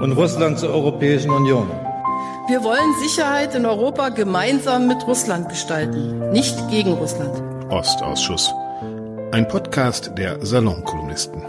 und Russland zur Europäischen Union. Wir wollen Sicherheit in Europa gemeinsam mit Russland gestalten, nicht gegen Russland. Ostausschuss. Ein Podcast der Salonkolumnisten.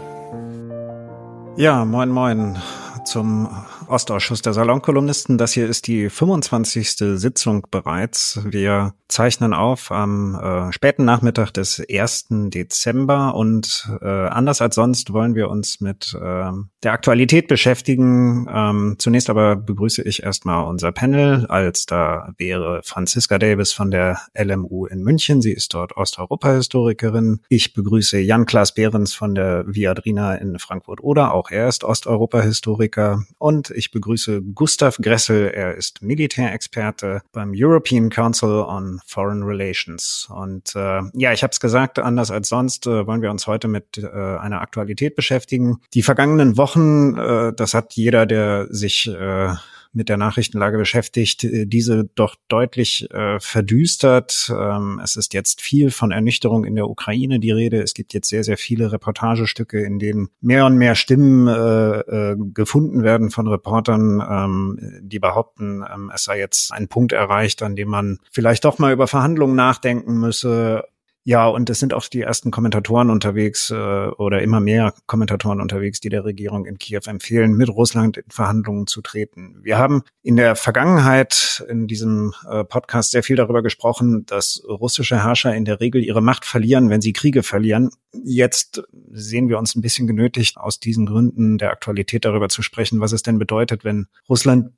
Ja, moin moin zum Ostausschuss der Salonkolumnisten. Das hier ist die 25. Sitzung bereits. Wir zeichnen auf am äh, späten Nachmittag des 1. Dezember und äh, anders als sonst wollen wir uns mit äh, der Aktualität beschäftigen. Ähm, zunächst aber begrüße ich erstmal unser Panel, als da wäre Franziska Davis von der LMU in München. Sie ist dort Osteuropa-Historikerin. Ich begrüße Jan-Klaas Behrens von der Viadrina in Frankfurt-Oder. Auch er ist Osteuropa-Historiker. Und ich begrüße Gustav Gressel. Er ist Militärexperte beim European Council on Foreign Relations. Und äh, ja, ich habe es gesagt, anders als sonst äh, wollen wir uns heute mit äh, einer Aktualität beschäftigen. Die vergangenen Wochen, äh, das hat jeder, der sich äh, mit der Nachrichtenlage beschäftigt, äh, diese doch deutlich äh, verdüstert. Ähm, es ist jetzt viel von Ernüchterung in der Ukraine die Rede. Es gibt jetzt sehr, sehr viele Reportagestücke, in denen mehr und mehr Stimmen äh, äh, gefunden werden von Reportern, ähm, die behaupten, ähm, es sei jetzt ein Punkt erreicht, an dem man vielleicht doch mal über Verhandlungen nachdenken müsse ja, und es sind auch die ersten Kommentatoren unterwegs äh, oder immer mehr Kommentatoren unterwegs, die der Regierung in Kiew empfehlen, mit Russland in Verhandlungen zu treten. Wir haben in der Vergangenheit in diesem äh, Podcast sehr viel darüber gesprochen, dass russische Herrscher in der Regel ihre Macht verlieren, wenn sie Kriege verlieren. Jetzt sehen wir uns ein bisschen genötigt, aus diesen Gründen der Aktualität darüber zu sprechen, was es denn bedeutet, wenn Russland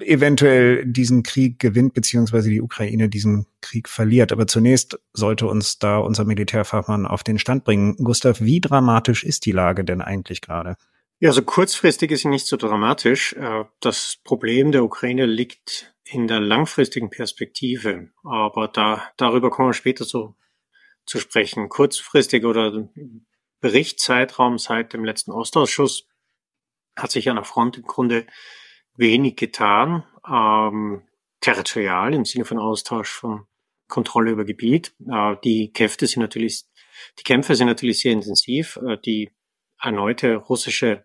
eventuell diesen Krieg gewinnt, beziehungsweise die Ukraine diesen Krieg verliert. Aber zunächst sollte uns da unser Militärfachmann auf den Stand bringen. Gustav, wie dramatisch ist die Lage denn eigentlich gerade? Ja, also kurzfristig ist sie nicht so dramatisch. Äh, das Problem der Ukraine liegt in der langfristigen Perspektive. Aber da, darüber kommen wir später so zu sprechen. Kurzfristig oder Berichtszeitraum seit dem letzten Ostausschuss hat sich an der Front im Grunde wenig getan. Ähm, territorial im Sinne von Austausch von Kontrolle über Gebiet. Äh, die Kämpfe sind natürlich, die Kämpfe sind natürlich sehr intensiv. Äh, die erneute russische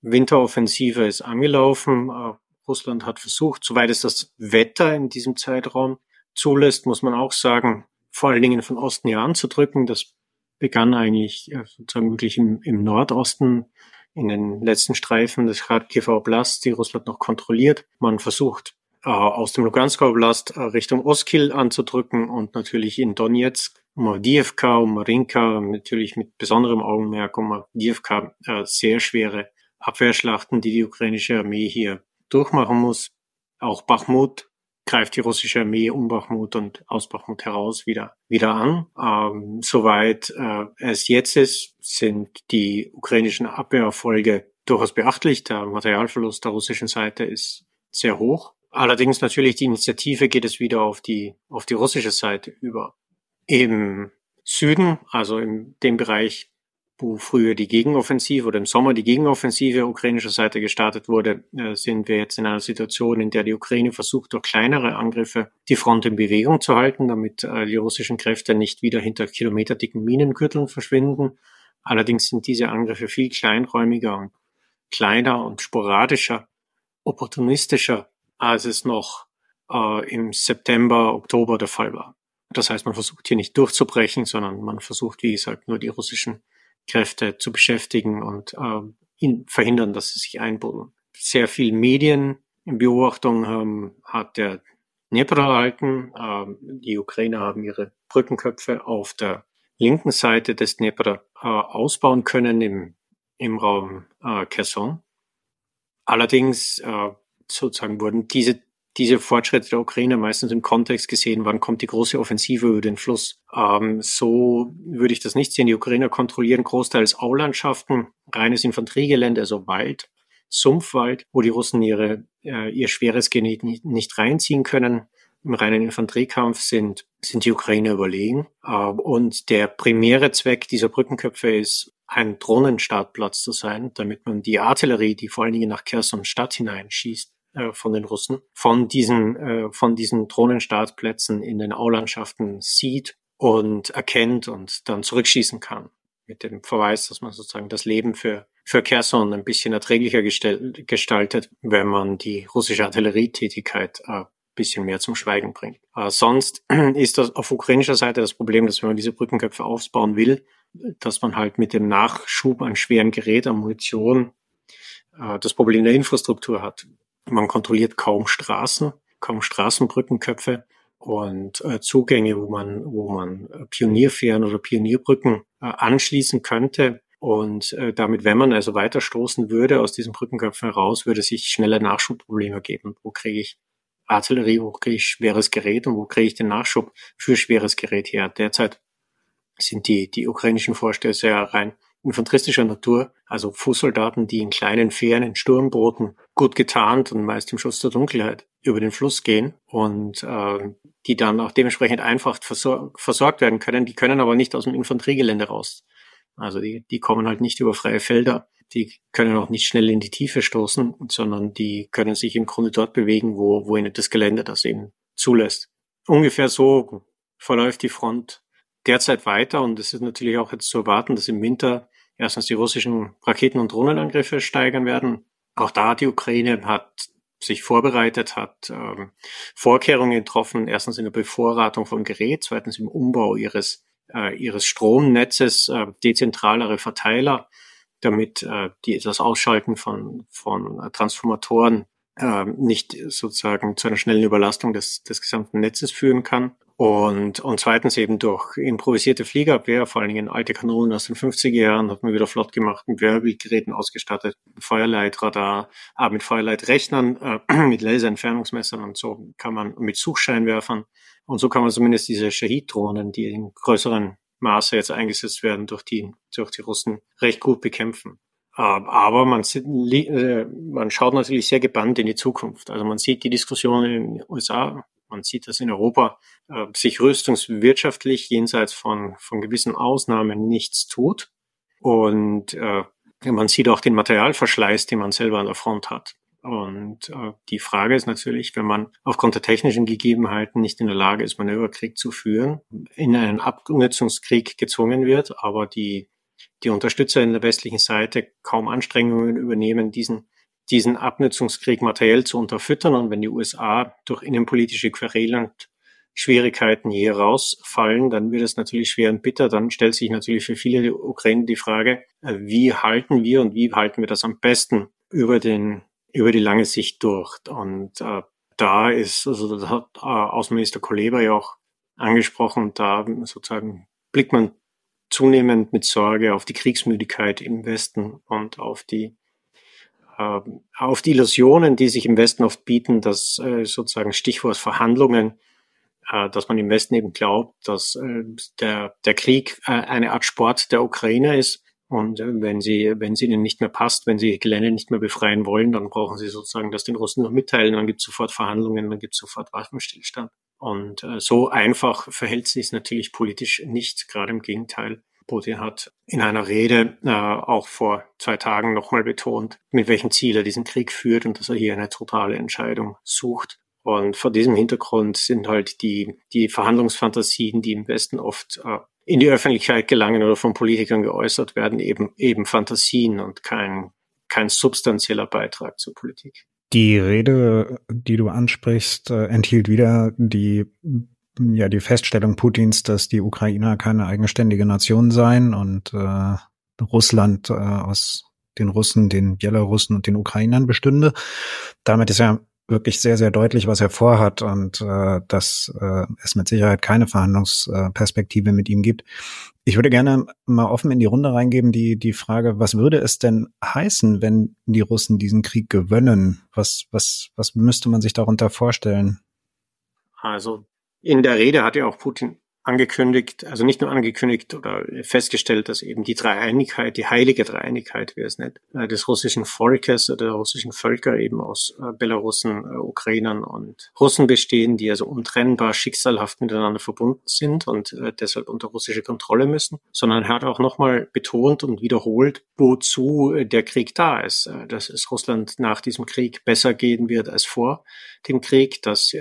Winteroffensive ist angelaufen. Äh, Russland hat versucht, soweit es das Wetter in diesem Zeitraum zulässt, muss man auch sagen, vor allen Dingen von Osten her anzudrücken. Das begann eigentlich sozusagen wirklich im, im Nordosten in den letzten Streifen des Kharkiv Oblast, die Russland noch kontrolliert. Man versucht äh, aus dem Lugansker Oblast äh, Richtung Oskil anzudrücken und natürlich in Donetsk, um Avdiivka, um Marinka, natürlich mit besonderem Augenmerk um Avdiivka äh, sehr schwere Abwehrschlachten, die die ukrainische Armee hier durchmachen muss. Auch Bachmut greift die russische Armee um Bachmut und aus Bachmut heraus wieder, wieder an. Ähm, soweit äh, es jetzt ist, sind die ukrainischen Abwehrerfolge durchaus beachtlich. Der Materialverlust der russischen Seite ist sehr hoch. Allerdings natürlich die Initiative geht es wieder auf die, auf die russische Seite über. Im Süden, also in dem Bereich, wo früher die Gegenoffensive oder im Sommer die Gegenoffensive ukrainischer Seite gestartet wurde, äh, sind wir jetzt in einer Situation, in der die Ukraine versucht, durch kleinere Angriffe die Front in Bewegung zu halten, damit äh, die russischen Kräfte nicht wieder hinter kilometerdicken Minengürteln verschwinden. Allerdings sind diese Angriffe viel kleinräumiger und kleiner und sporadischer, opportunistischer als es noch äh, im September, Oktober der Fall war. Das heißt, man versucht hier nicht durchzubrechen, sondern man versucht, wie gesagt, nur die russischen Kräfte zu beschäftigen und äh, verhindern, dass sie sich einbuddeln. Sehr viel Medien in Beobachtung ähm, hat der Dnepr erhalten. Ähm, die Ukrainer haben ihre Brückenköpfe auf der linken Seite des Dnepr äh, ausbauen können im, im Raum äh, Kherson. Allerdings äh, sozusagen wurden diese diese Fortschritte der Ukraine meistens im Kontext gesehen, wann kommt die große Offensive über den Fluss. Ähm, so würde ich das nicht sehen. Die Ukrainer kontrollieren großteils Aulandschaften, reines Infanteriegelände, also Wald, Sumpfwald, wo die Russen ihre, äh, ihr schweres nicht, nicht reinziehen können. Im reinen Infanteriekampf sind, sind die Ukrainer überlegen. Äh, und der primäre Zweck dieser Brückenköpfe ist, ein Drohnenstartplatz zu sein, damit man die Artillerie, die vor allen Dingen nach Kherson Stadt hineinschießt, äh, von den Russen, von diesen, äh, von diesen Drohnenstartplätzen in den Aulandschaften sieht und erkennt und dann zurückschießen kann. Mit dem Verweis, dass man sozusagen das Leben für, für Kherson ein bisschen erträglicher gestaltet, wenn man die russische Artillerietätigkeit äh, bisschen mehr zum Schweigen bringt. Äh, sonst ist das auf ukrainischer Seite das Problem, dass wenn man diese Brückenköpfe aufbauen will, dass man halt mit dem Nachschub an schweren Gerät, an Munition, äh, das Problem der Infrastruktur hat. Man kontrolliert kaum Straßen, kaum Straßenbrückenköpfe und äh, Zugänge, wo man, wo man Pionierfähren oder Pionierbrücken äh, anschließen könnte. Und äh, damit, wenn man also weiterstoßen würde aus diesen Brückenköpfen heraus, würde sich schneller Nachschubprobleme geben. Wo kriege ich Artillerie, wo kriege ich schweres Gerät und wo kriege ich den Nachschub für schweres Gerät her? Derzeit sind die, die ukrainischen ja rein infanteristischer Natur, also Fußsoldaten, die in kleinen Fähren, in Sturmbooten, gut getarnt und meist im Schutz der Dunkelheit über den Fluss gehen und äh, die dann auch dementsprechend einfach versor versorgt werden können. Die können aber nicht aus dem Infanteriegelände raus. Also die, die kommen halt nicht über freie Felder. Die können auch nicht schnell in die Tiefe stoßen, sondern die können sich im Grunde dort bewegen, wo, wo ihnen das Gelände das eben zulässt. Ungefähr so verläuft die Front derzeit weiter und es ist natürlich auch jetzt zu erwarten, dass im Winter erstens die russischen Raketen- und Drohnenangriffe steigern werden. Auch da die Ukraine hat sich vorbereitet, hat ähm, Vorkehrungen getroffen, erstens in der Bevorratung vom Gerät, zweitens im Umbau ihres, äh, ihres Stromnetzes, äh, dezentralere Verteiler, damit äh, die, das Ausschalten von, von Transformatoren äh, nicht sozusagen zu einer schnellen Überlastung des, des gesamten Netzes führen kann. Und, und zweitens eben durch improvisierte Fliegerabwehr, vor allen Dingen alte Kanonen aus den 50er Jahren, hat man wieder flott gemacht, mit Wehrbildgeräten ausgestattet, Feuerleitradar, ah, mit Feuerleitrechnern, äh, mit Laserentfernungsmessern und so kann man, mit Suchscheinwerfern. Und so kann man zumindest diese Shahid-Drohnen, die in größeren Maße jetzt eingesetzt werden, durch die, durch die Russen recht gut bekämpfen. Ähm, aber man, äh, man schaut natürlich sehr gebannt in die Zukunft. Also man sieht die Diskussion in den USA man sieht, dass in Europa äh, sich rüstungswirtschaftlich jenseits von, von gewissen Ausnahmen nichts tut. Und äh, man sieht auch den Materialverschleiß, den man selber an der Front hat. Und äh, die Frage ist natürlich, wenn man aufgrund der technischen Gegebenheiten nicht in der Lage ist, Manöverkrieg zu führen, in einen Abnutzungskrieg gezwungen wird, aber die, die Unterstützer in der westlichen Seite kaum Anstrengungen übernehmen, diesen diesen Abnutzungskrieg materiell zu unterfüttern. Und wenn die USA durch innenpolitische Querelen Schwierigkeiten hier rausfallen, dann wird es natürlich schwer und bitter. Dann stellt sich natürlich für viele Ukrainer die Frage, äh, wie halten wir und wie halten wir das am besten über den, über die lange Sicht durch? Und äh, da ist, also das hat äh, Außenminister Kuleba ja auch angesprochen, da sozusagen blickt man zunehmend mit Sorge auf die Kriegsmüdigkeit im Westen und auf die auf die Illusionen, die sich im Westen oft bieten, dass äh, sozusagen Stichwort Verhandlungen, äh, dass man im Westen eben glaubt, dass äh, der, der Krieg eine Art Sport der Ukrainer ist. Und wenn sie, wenn sie ihnen nicht mehr passt, wenn sie Gelände nicht mehr befreien wollen, dann brauchen sie sozusagen das den Russen noch mitteilen, dann gibt es sofort Verhandlungen, dann gibt es sofort Waffenstillstand. Und so einfach verhält sich es natürlich politisch nicht, gerade im Gegenteil. Putin hat in einer Rede äh, auch vor zwei Tagen nochmal betont, mit welchem Ziel er diesen Krieg führt und dass er hier eine totale Entscheidung sucht. Und vor diesem Hintergrund sind halt die, die Verhandlungsfantasien, die im Westen oft äh, in die Öffentlichkeit gelangen oder von Politikern geäußert werden, eben, eben Fantasien und kein, kein substanzieller Beitrag zur Politik. Die Rede, die du ansprichst, äh, enthielt wieder die ja die Feststellung Putins, dass die Ukrainer keine eigenständige Nation seien und äh, Russland äh, aus den Russen, den Belarussen und den Ukrainern bestünde. Damit ist ja wirklich sehr, sehr deutlich, was er vorhat und äh, dass äh, es mit Sicherheit keine Verhandlungsperspektive mit ihm gibt. Ich würde gerne mal offen in die Runde reingeben, die, die Frage, was würde es denn heißen, wenn die Russen diesen Krieg gewönnen? Was, was, was müsste man sich darunter vorstellen? Also in der Rede hat ja auch Putin angekündigt, also nicht nur angekündigt oder festgestellt, dass eben die Dreieinigkeit, die heilige Dreieinigkeit, wie es nennt, äh, des russischen Volkes oder der russischen Völker eben aus äh, Belarussen, äh, Ukrainern und Russen bestehen, die also untrennbar schicksalhaft miteinander verbunden sind und deshalb unter russische Kontrolle müssen, sondern er hat auch nochmal betont und wiederholt, wozu der Krieg da ist, dass es Russland nach diesem Krieg besser gehen wird als vor dem Krieg, dass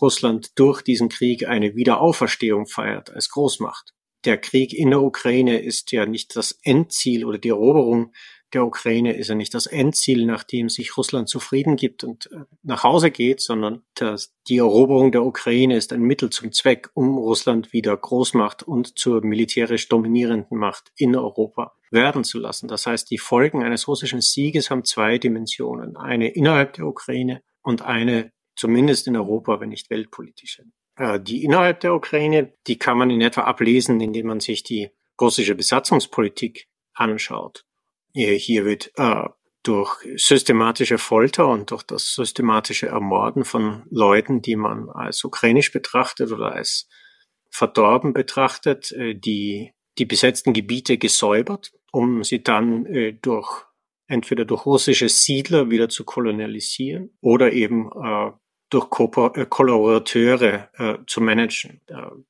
Russland durch diesen Krieg eine Wiederauferstehung als Großmacht. Der Krieg in der Ukraine ist ja nicht das Endziel oder die Eroberung der Ukraine ist ja nicht das Endziel, nachdem sich Russland zufrieden gibt und äh, nach Hause geht, sondern das, die Eroberung der Ukraine ist ein Mittel zum Zweck, um Russland wieder Großmacht und zur militärisch dominierenden Macht in Europa werden zu lassen. Das heißt, die Folgen eines russischen Sieges haben zwei Dimensionen. Eine innerhalb der Ukraine und eine zumindest in Europa, wenn nicht weltpolitische. Äh, die innerhalb der Ukraine, die kann man in etwa ablesen, indem man sich die russische Besatzungspolitik anschaut. Hier wird äh, durch systematische Folter und durch das systematische Ermorden von Leuten, die man als ukrainisch betrachtet oder als verdorben betrachtet, äh, die, die besetzten Gebiete gesäubert, um sie dann äh, durch entweder durch russische Siedler wieder zu kolonialisieren oder eben äh, durch äh, Kollaborateure äh, zu managen.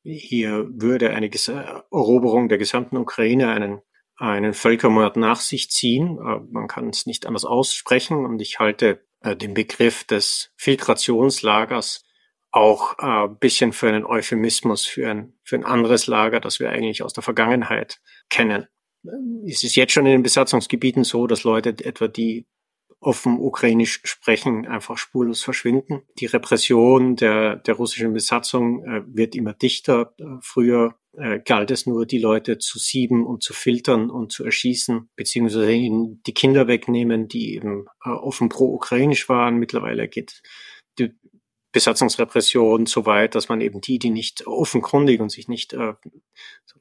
hier würde eine Ges Eroberung der gesamten Ukraine einen, einen Völkermord nach sich ziehen. Äh, man kann es nicht anders aussprechen und ich halte äh, den Begriff des Filtrationslagers auch äh, bisschen für einen Euphemismus, für ein, für ein anderes Lager, das wir eigentlich aus der Vergangenheit kennen. Es ist jetzt schon in den Besatzungsgebieten so, dass Leute etwa die offen ukrainisch sprechen, einfach spurlos verschwinden. Die Repression der, der russischen Besatzung äh, wird immer dichter. Äh, früher äh, galt es nur, die Leute zu sieben und zu filtern und zu erschießen, beziehungsweise ihnen die Kinder wegnehmen, die eben äh, offen pro-ukrainisch waren. Mittlerweile geht die Besatzungsrepression so weit, dass man eben die, die nicht offenkundig und sich nicht äh,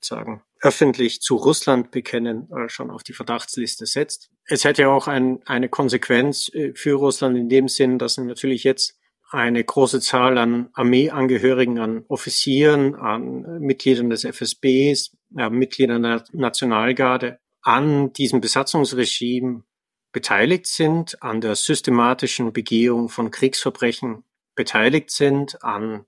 sozusagen öffentlich zu Russland bekennen, äh, schon auf die Verdachtsliste setzt. Es hätte ja auch ein, eine Konsequenz äh, für Russland in dem Sinn, dass natürlich jetzt eine große Zahl an Armeeangehörigen, an Offizieren, an Mitgliedern des FSBs, äh, Mitgliedern der Nationalgarde an diesem Besatzungsregime beteiligt sind, an der systematischen Begehung von Kriegsverbrechen beteiligt sind, an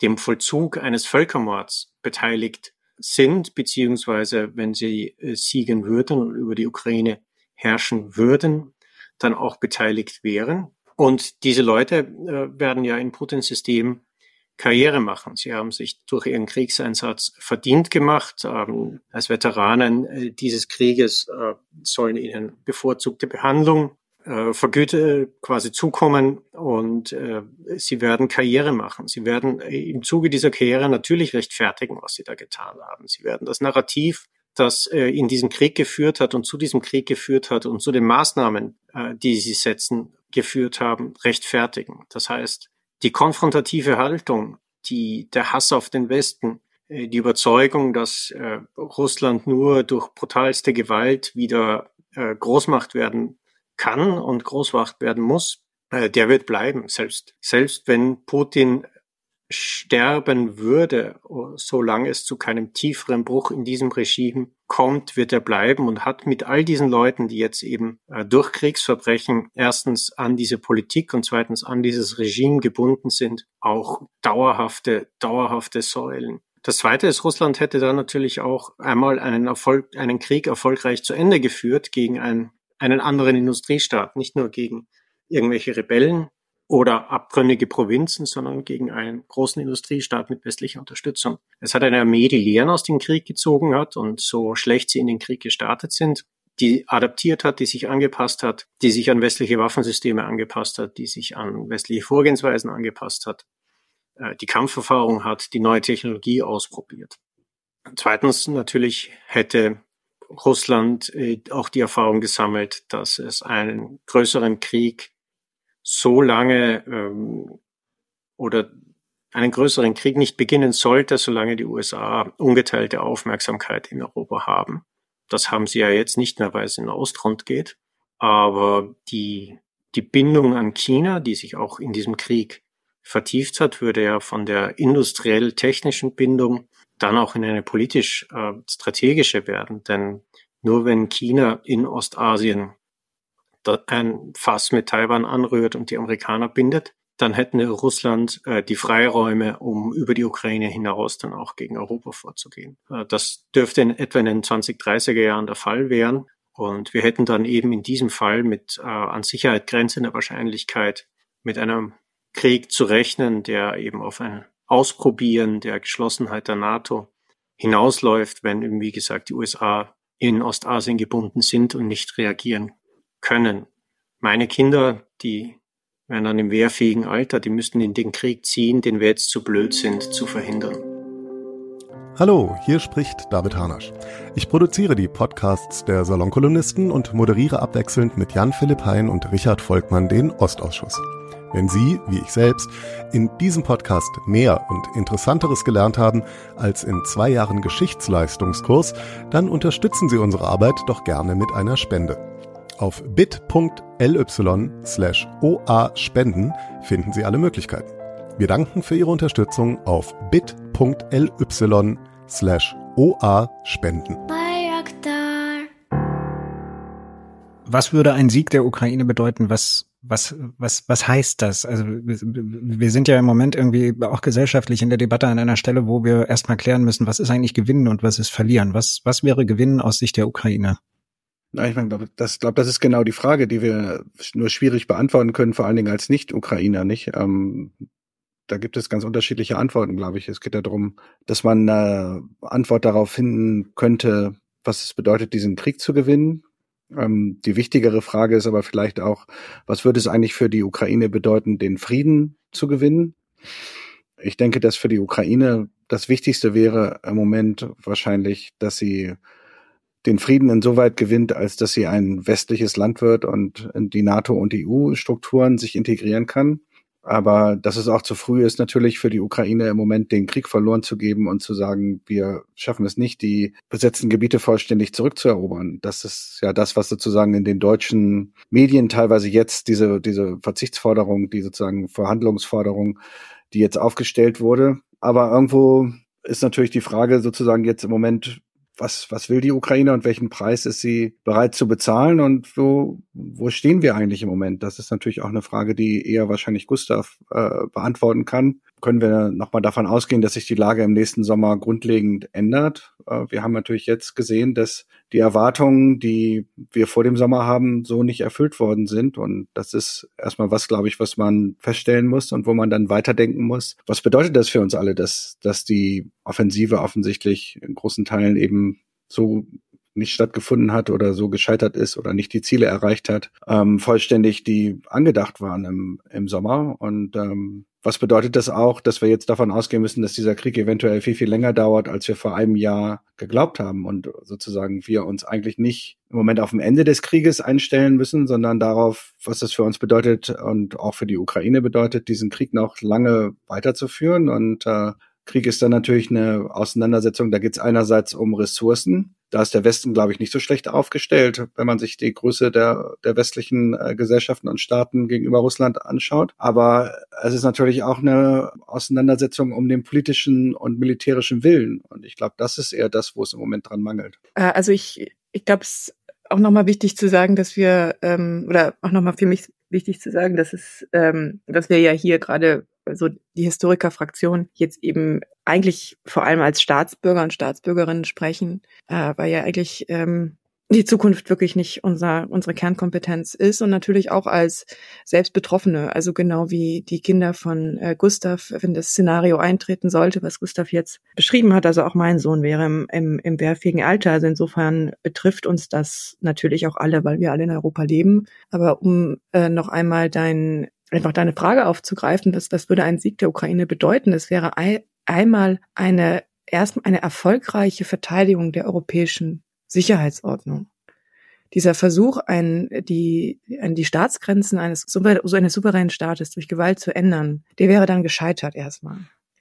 dem Vollzug eines Völkermords beteiligt sind, beziehungsweise wenn sie äh, siegen würden und über die Ukraine herrschen würden, dann auch beteiligt wären. Und diese Leute äh, werden ja in Putins System Karriere machen. Sie haben sich durch ihren Kriegseinsatz verdient gemacht. Als Veteranen äh, dieses Krieges sollen ihnen bevorzugte Behandlung äh, Vergüte quasi zukommen und äh, sie werden Karriere machen. Sie werden im Zuge dieser Karriere natürlich rechtfertigen, was sie da getan haben. Sie werden das Narrativ, das äh, in diesen Krieg geführt hat und zu diesem Krieg geführt hat und zu den Maßnahmen, äh, die sie setzen, geführt haben, rechtfertigen. Das heißt, die konfrontative Haltung, die, der Hass auf den Westen, äh, die Überzeugung, dass äh, Russland nur durch brutalste Gewalt wieder äh, Großmacht werden kann und Großmacht werden muss, äh, der wird bleiben. Selbst, selbst wenn Putin sterben würde, solange es zu keinem tieferen Bruch in diesem Regime kommt, wird er bleiben und hat mit all diesen Leuten, die jetzt eben äh, durch Kriegsverbrechen erstens an diese Politik und zweitens an dieses Regime gebunden sind, auch dauerhafte, dauerhafte Säulen. Das zweite ist, Russland hätte dann natürlich auch einmal einen Erfolg, einen Krieg erfolgreich zu Ende geführt gegen ein einen anderen Industriestaat, nicht nur gegen irgendwelche Rebellen oder abtrünnige Provinzen, sondern gegen einen großen Industriestaat mit westlicher Unterstützung. Es hat eine Armee, die Lehren aus dem Krieg gezogen hat und so schlecht sie in den Krieg gestartet sind, die adaptiert hat, die sich angepasst hat, die sich an westliche Waffensysteme angepasst hat, die sich an westliche Vorgehensweisen angepasst hat, äh, die Kampferfahrung hat, die neue Technologie ausprobiert. Zweitens natürlich hätte Russland äh, auch die Erfahrung gesammelt, dass es einen größeren Krieg so lange ähm, oder einen größeren Krieg nicht beginnen sollte, solange die USA ungeteilte Aufmerksamkeit in Europa haben. Das haben sie ja jetzt nicht mehr, weil es in Ostrund geht. Aber die, die Bindung an China, die sich auch in diesem Krieg vertieft hat, würde ja von der industriell-technischen Bindung dann auch in eine politisch äh, strategische werden. Denn nur wenn China in Ostasien ein Fass mit Taiwan anrührt und die Amerikaner bindet, dann hätten Russland äh, die Freiräume, um über die Ukraine hinaus dann auch gegen Europa vorzugehen. Äh, das dürfte in etwa in den 2030er Jahren der Fall werden. Und wir hätten dann eben in diesem Fall mit äh, an Sicherheit grenzender Wahrscheinlichkeit mit einem Krieg zu rechnen, der eben auf ein Ausprobieren der Geschlossenheit der NATO hinausläuft, wenn, wie gesagt, die USA in Ostasien gebunden sind und nicht reagieren können. Meine Kinder, die wären dann im wehrfähigen Alter, die müssten in den Krieg ziehen, den wir jetzt zu blöd sind zu verhindern. Hallo, hier spricht David Hanasch. Ich produziere die Podcasts der Salonkolumnisten und moderiere abwechselnd mit Jan-Philipp Hein und Richard Volkmann den Ostausschuss. Wenn Sie, wie ich selbst, in diesem Podcast mehr und Interessanteres gelernt haben als in zwei Jahren Geschichtsleistungskurs, dann unterstützen Sie unsere Arbeit doch gerne mit einer Spende. Auf bit.ly slash oa spenden finden Sie alle Möglichkeiten. Wir danken für Ihre Unterstützung auf bit.ly slash oa spenden. Was würde ein Sieg der Ukraine bedeuten? Was, was, was, was heißt das? Also wir sind ja im Moment irgendwie auch gesellschaftlich in der Debatte an einer Stelle, wo wir erstmal klären müssen, was ist eigentlich Gewinnen und was ist Verlieren? Was, was wäre Gewinnen aus Sicht der Ukraine? Na, ich meine, das, glaube, das ist genau die Frage, die wir nur schwierig beantworten können, vor allen Dingen als Nicht-Ukrainer, nicht? Ähm, da gibt es ganz unterschiedliche Antworten, glaube ich. Es geht ja darum, dass man eine Antwort darauf finden könnte, was es bedeutet, diesen Krieg zu gewinnen. Ähm, die wichtigere Frage ist aber vielleicht auch, was würde es eigentlich für die Ukraine bedeuten, den Frieden zu gewinnen? Ich denke, dass für die Ukraine das Wichtigste wäre im Moment wahrscheinlich, dass sie den Frieden insoweit gewinnt, als dass sie ein westliches Land wird und in die NATO und die EU-Strukturen sich integrieren kann. Aber dass es auch zu früh ist, natürlich für die Ukraine im Moment den Krieg verloren zu geben und zu sagen, wir schaffen es nicht, die besetzten Gebiete vollständig zurückzuerobern. Das ist ja das, was sozusagen in den deutschen Medien teilweise jetzt diese, diese Verzichtsforderung, die sozusagen Verhandlungsforderung, die jetzt aufgestellt wurde. Aber irgendwo ist natürlich die Frage sozusagen jetzt im Moment, was, was will die Ukraine und welchen Preis ist sie bereit zu bezahlen und wo, wo stehen wir eigentlich im Moment? Das ist natürlich auch eine Frage, die eher wahrscheinlich Gustav äh, beantworten kann. Können wir nochmal davon ausgehen, dass sich die Lage im nächsten Sommer grundlegend ändert? Äh, wir haben natürlich jetzt gesehen, dass die Erwartungen, die wir vor dem Sommer haben, so nicht erfüllt worden sind. Und das ist erstmal was, glaube ich, was man feststellen muss und wo man dann weiterdenken muss. Was bedeutet das für uns alle, dass, dass die Offensive offensichtlich in großen Teilen eben so nicht stattgefunden hat oder so gescheitert ist oder nicht die Ziele erreicht hat, ähm, vollständig, die angedacht waren im, im Sommer. Und ähm, was bedeutet das auch, dass wir jetzt davon ausgehen müssen, dass dieser Krieg eventuell viel, viel länger dauert, als wir vor einem Jahr geglaubt haben und sozusagen wir uns eigentlich nicht im Moment auf dem Ende des Krieges einstellen müssen, sondern darauf, was das für uns bedeutet und auch für die Ukraine bedeutet, diesen Krieg noch lange weiterzuführen. Und äh, Krieg ist dann natürlich eine Auseinandersetzung, da geht es einerseits um Ressourcen, da ist der Westen, glaube ich, nicht so schlecht aufgestellt, wenn man sich die Größe der, der westlichen äh, Gesellschaften und Staaten gegenüber Russland anschaut. Aber es ist natürlich auch eine Auseinandersetzung um den politischen und militärischen Willen. Und ich glaube, das ist eher das, wo es im Moment dran mangelt. Äh, also ich, ich glaube, es auch nochmal wichtig zu sagen, dass wir, ähm, oder auch nochmal für mich wichtig zu sagen, dass es, ähm, dass wir ja hier gerade so die Historikerfraktion jetzt eben eigentlich vor allem als Staatsbürger und Staatsbürgerinnen sprechen, äh, weil ja eigentlich ähm, die Zukunft wirklich nicht unser, unsere Kernkompetenz ist und natürlich auch als Selbstbetroffene, also genau wie die Kinder von äh, Gustav, wenn das Szenario eintreten sollte, was Gustav jetzt beschrieben hat, also auch mein Sohn wäre im, im, im wehrfähigen Alter. Also insofern betrifft uns das natürlich auch alle, weil wir alle in Europa leben. Aber um äh, noch einmal dein einfach deine Frage aufzugreifen, was, was würde ein Sieg der Ukraine bedeuten? Es wäre ein, einmal eine erstmal eine erfolgreiche Verteidigung der europäischen Sicherheitsordnung. Dieser Versuch, ein, die, ein, die Staatsgrenzen eines, so eines souveränen Staates durch Gewalt zu ändern, der wäre dann gescheitert erstmal.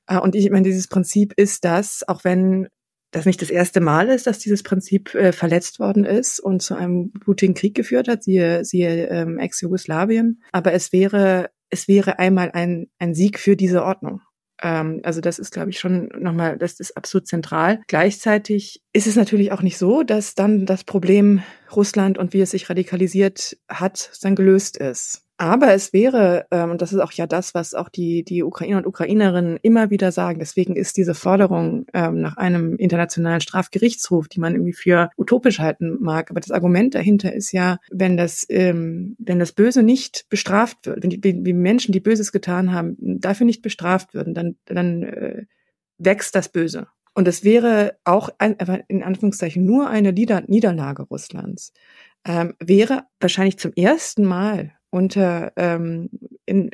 Ah, und ich meine, dieses Prinzip ist das, auch wenn das nicht das erste Mal ist, dass dieses Prinzip äh, verletzt worden ist und zu einem blutigen Krieg geführt hat, siehe, siehe ähm, Ex-Jugoslawien. Aber es wäre, es wäre einmal ein, ein Sieg für diese Ordnung. Ähm, also das ist, glaube ich, schon nochmal, das ist absolut zentral. Gleichzeitig ist es natürlich auch nicht so, dass dann das Problem Russland und wie es sich radikalisiert hat, dann gelöst ist. Aber es wäre, ähm, und das ist auch ja das, was auch die, die Ukrainer und Ukrainerinnen immer wieder sagen, deswegen ist diese Forderung ähm, nach einem internationalen Strafgerichtshof, die man irgendwie für utopisch halten mag, aber das Argument dahinter ist ja, wenn das, ähm, wenn das Böse nicht bestraft wird, wenn die, wenn Menschen, die Böses getan haben, dafür nicht bestraft würden, dann, dann äh, wächst das Böse. Und es wäre auch ein, in Anführungszeichen nur eine Niederlage Russlands. Ähm, wäre wahrscheinlich zum ersten Mal unter ähm, in,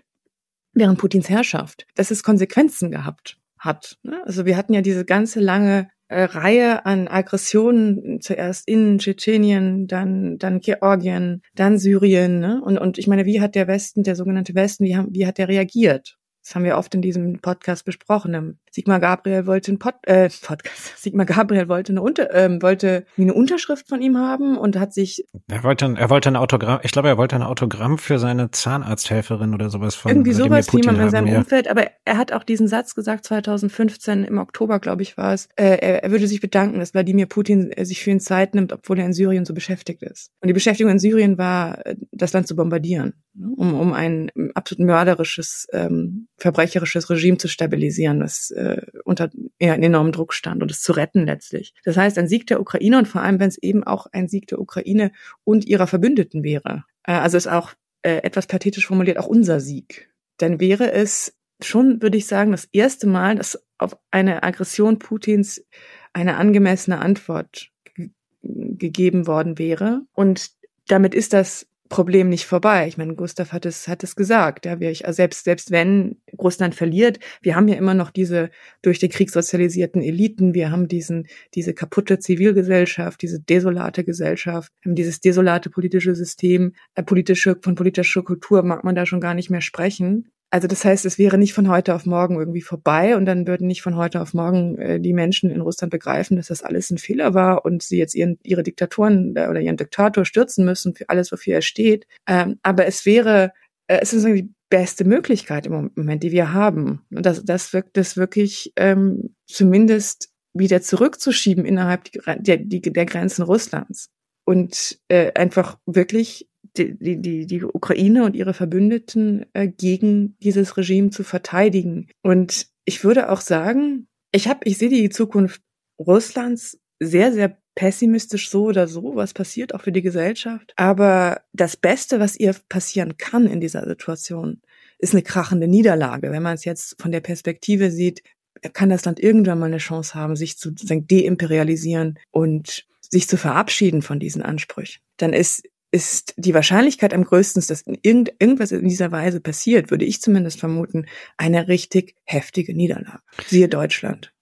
während Putins Herrschaft, dass es Konsequenzen gehabt hat. Ne? Also wir hatten ja diese ganze lange äh, Reihe an Aggressionen, zuerst in Tschetschenien, dann, dann Georgien, dann Syrien. Ne? Und, und ich meine, wie hat der Westen, der sogenannte Westen, wie, haben, wie hat der reagiert? Das haben wir oft in diesem Podcast besprochen. Sigmar Gabriel wollte ein Pod, äh, Podcast. Sigmar Gabriel wollte eine Unter, ähm, wollte eine Unterschrift von ihm haben und hat sich. Er wollte, er wollte ein Autogramm. Ich glaube, er wollte ein Autogramm für seine Zahnarzthelferin oder sowas von. Irgendwie sowas wie jemand in seinem ja. Umfeld. Aber er hat auch diesen Satz gesagt 2015 im Oktober, glaube ich, war es. Äh, er, er würde sich bedanken, dass Wladimir Putin äh, sich für ihn Zeit nimmt, obwohl er in Syrien so beschäftigt ist. Und die Beschäftigung in Syrien war, äh, das Land zu bombardieren, ne? um um ein absolut mörderisches ähm, verbrecherisches Regime zu stabilisieren, das äh, unter ja, enormem Druck stand und es zu retten letztlich. Das heißt, ein Sieg der Ukraine und vor allem, wenn es eben auch ein Sieg der Ukraine und ihrer Verbündeten wäre, äh, also ist auch äh, etwas pathetisch formuliert, auch unser Sieg, dann wäre es schon, würde ich sagen, das erste Mal, dass auf eine Aggression Putins eine angemessene Antwort gegeben worden wäre. Und damit ist das Problem nicht vorbei. Ich meine, Gustav hat es, hat es gesagt. Ja, wir, also selbst, selbst wenn Russland verliert, wir haben ja immer noch diese durch den Krieg sozialisierten Eliten. Wir haben diesen, diese kaputte Zivilgesellschaft, diese desolate Gesellschaft, dieses desolate politische System, äh, politische, von politischer Kultur mag man da schon gar nicht mehr sprechen. Also das heißt, es wäre nicht von heute auf morgen irgendwie vorbei und dann würden nicht von heute auf morgen äh, die Menschen in Russland begreifen, dass das alles ein Fehler war und sie jetzt ihren, ihre Diktatoren äh, oder ihren Diktator stürzen müssen für alles, wofür er steht. Ähm, aber es wäre, äh, es ist die beste Möglichkeit im Moment, die wir haben. Und das, das wirkt das wirklich ähm, zumindest wieder zurückzuschieben innerhalb der, der, der Grenzen Russlands und äh, einfach wirklich die, die, die Ukraine und ihre Verbündeten äh, gegen dieses Regime zu verteidigen. Und ich würde auch sagen, ich habe, ich sehe die Zukunft Russlands sehr, sehr pessimistisch so oder so, was passiert auch für die Gesellschaft. Aber das Beste, was ihr passieren kann in dieser Situation, ist eine krachende Niederlage. Wenn man es jetzt von der Perspektive sieht, kann das Land irgendwann mal eine Chance haben, sich zu deimperialisieren und sich zu verabschieden von diesen Ansprüchen. Dann ist ist die Wahrscheinlichkeit am größten, dass irgend, irgendwas in dieser Weise passiert, würde ich zumindest vermuten, eine richtig heftige Niederlage. Siehe Deutschland.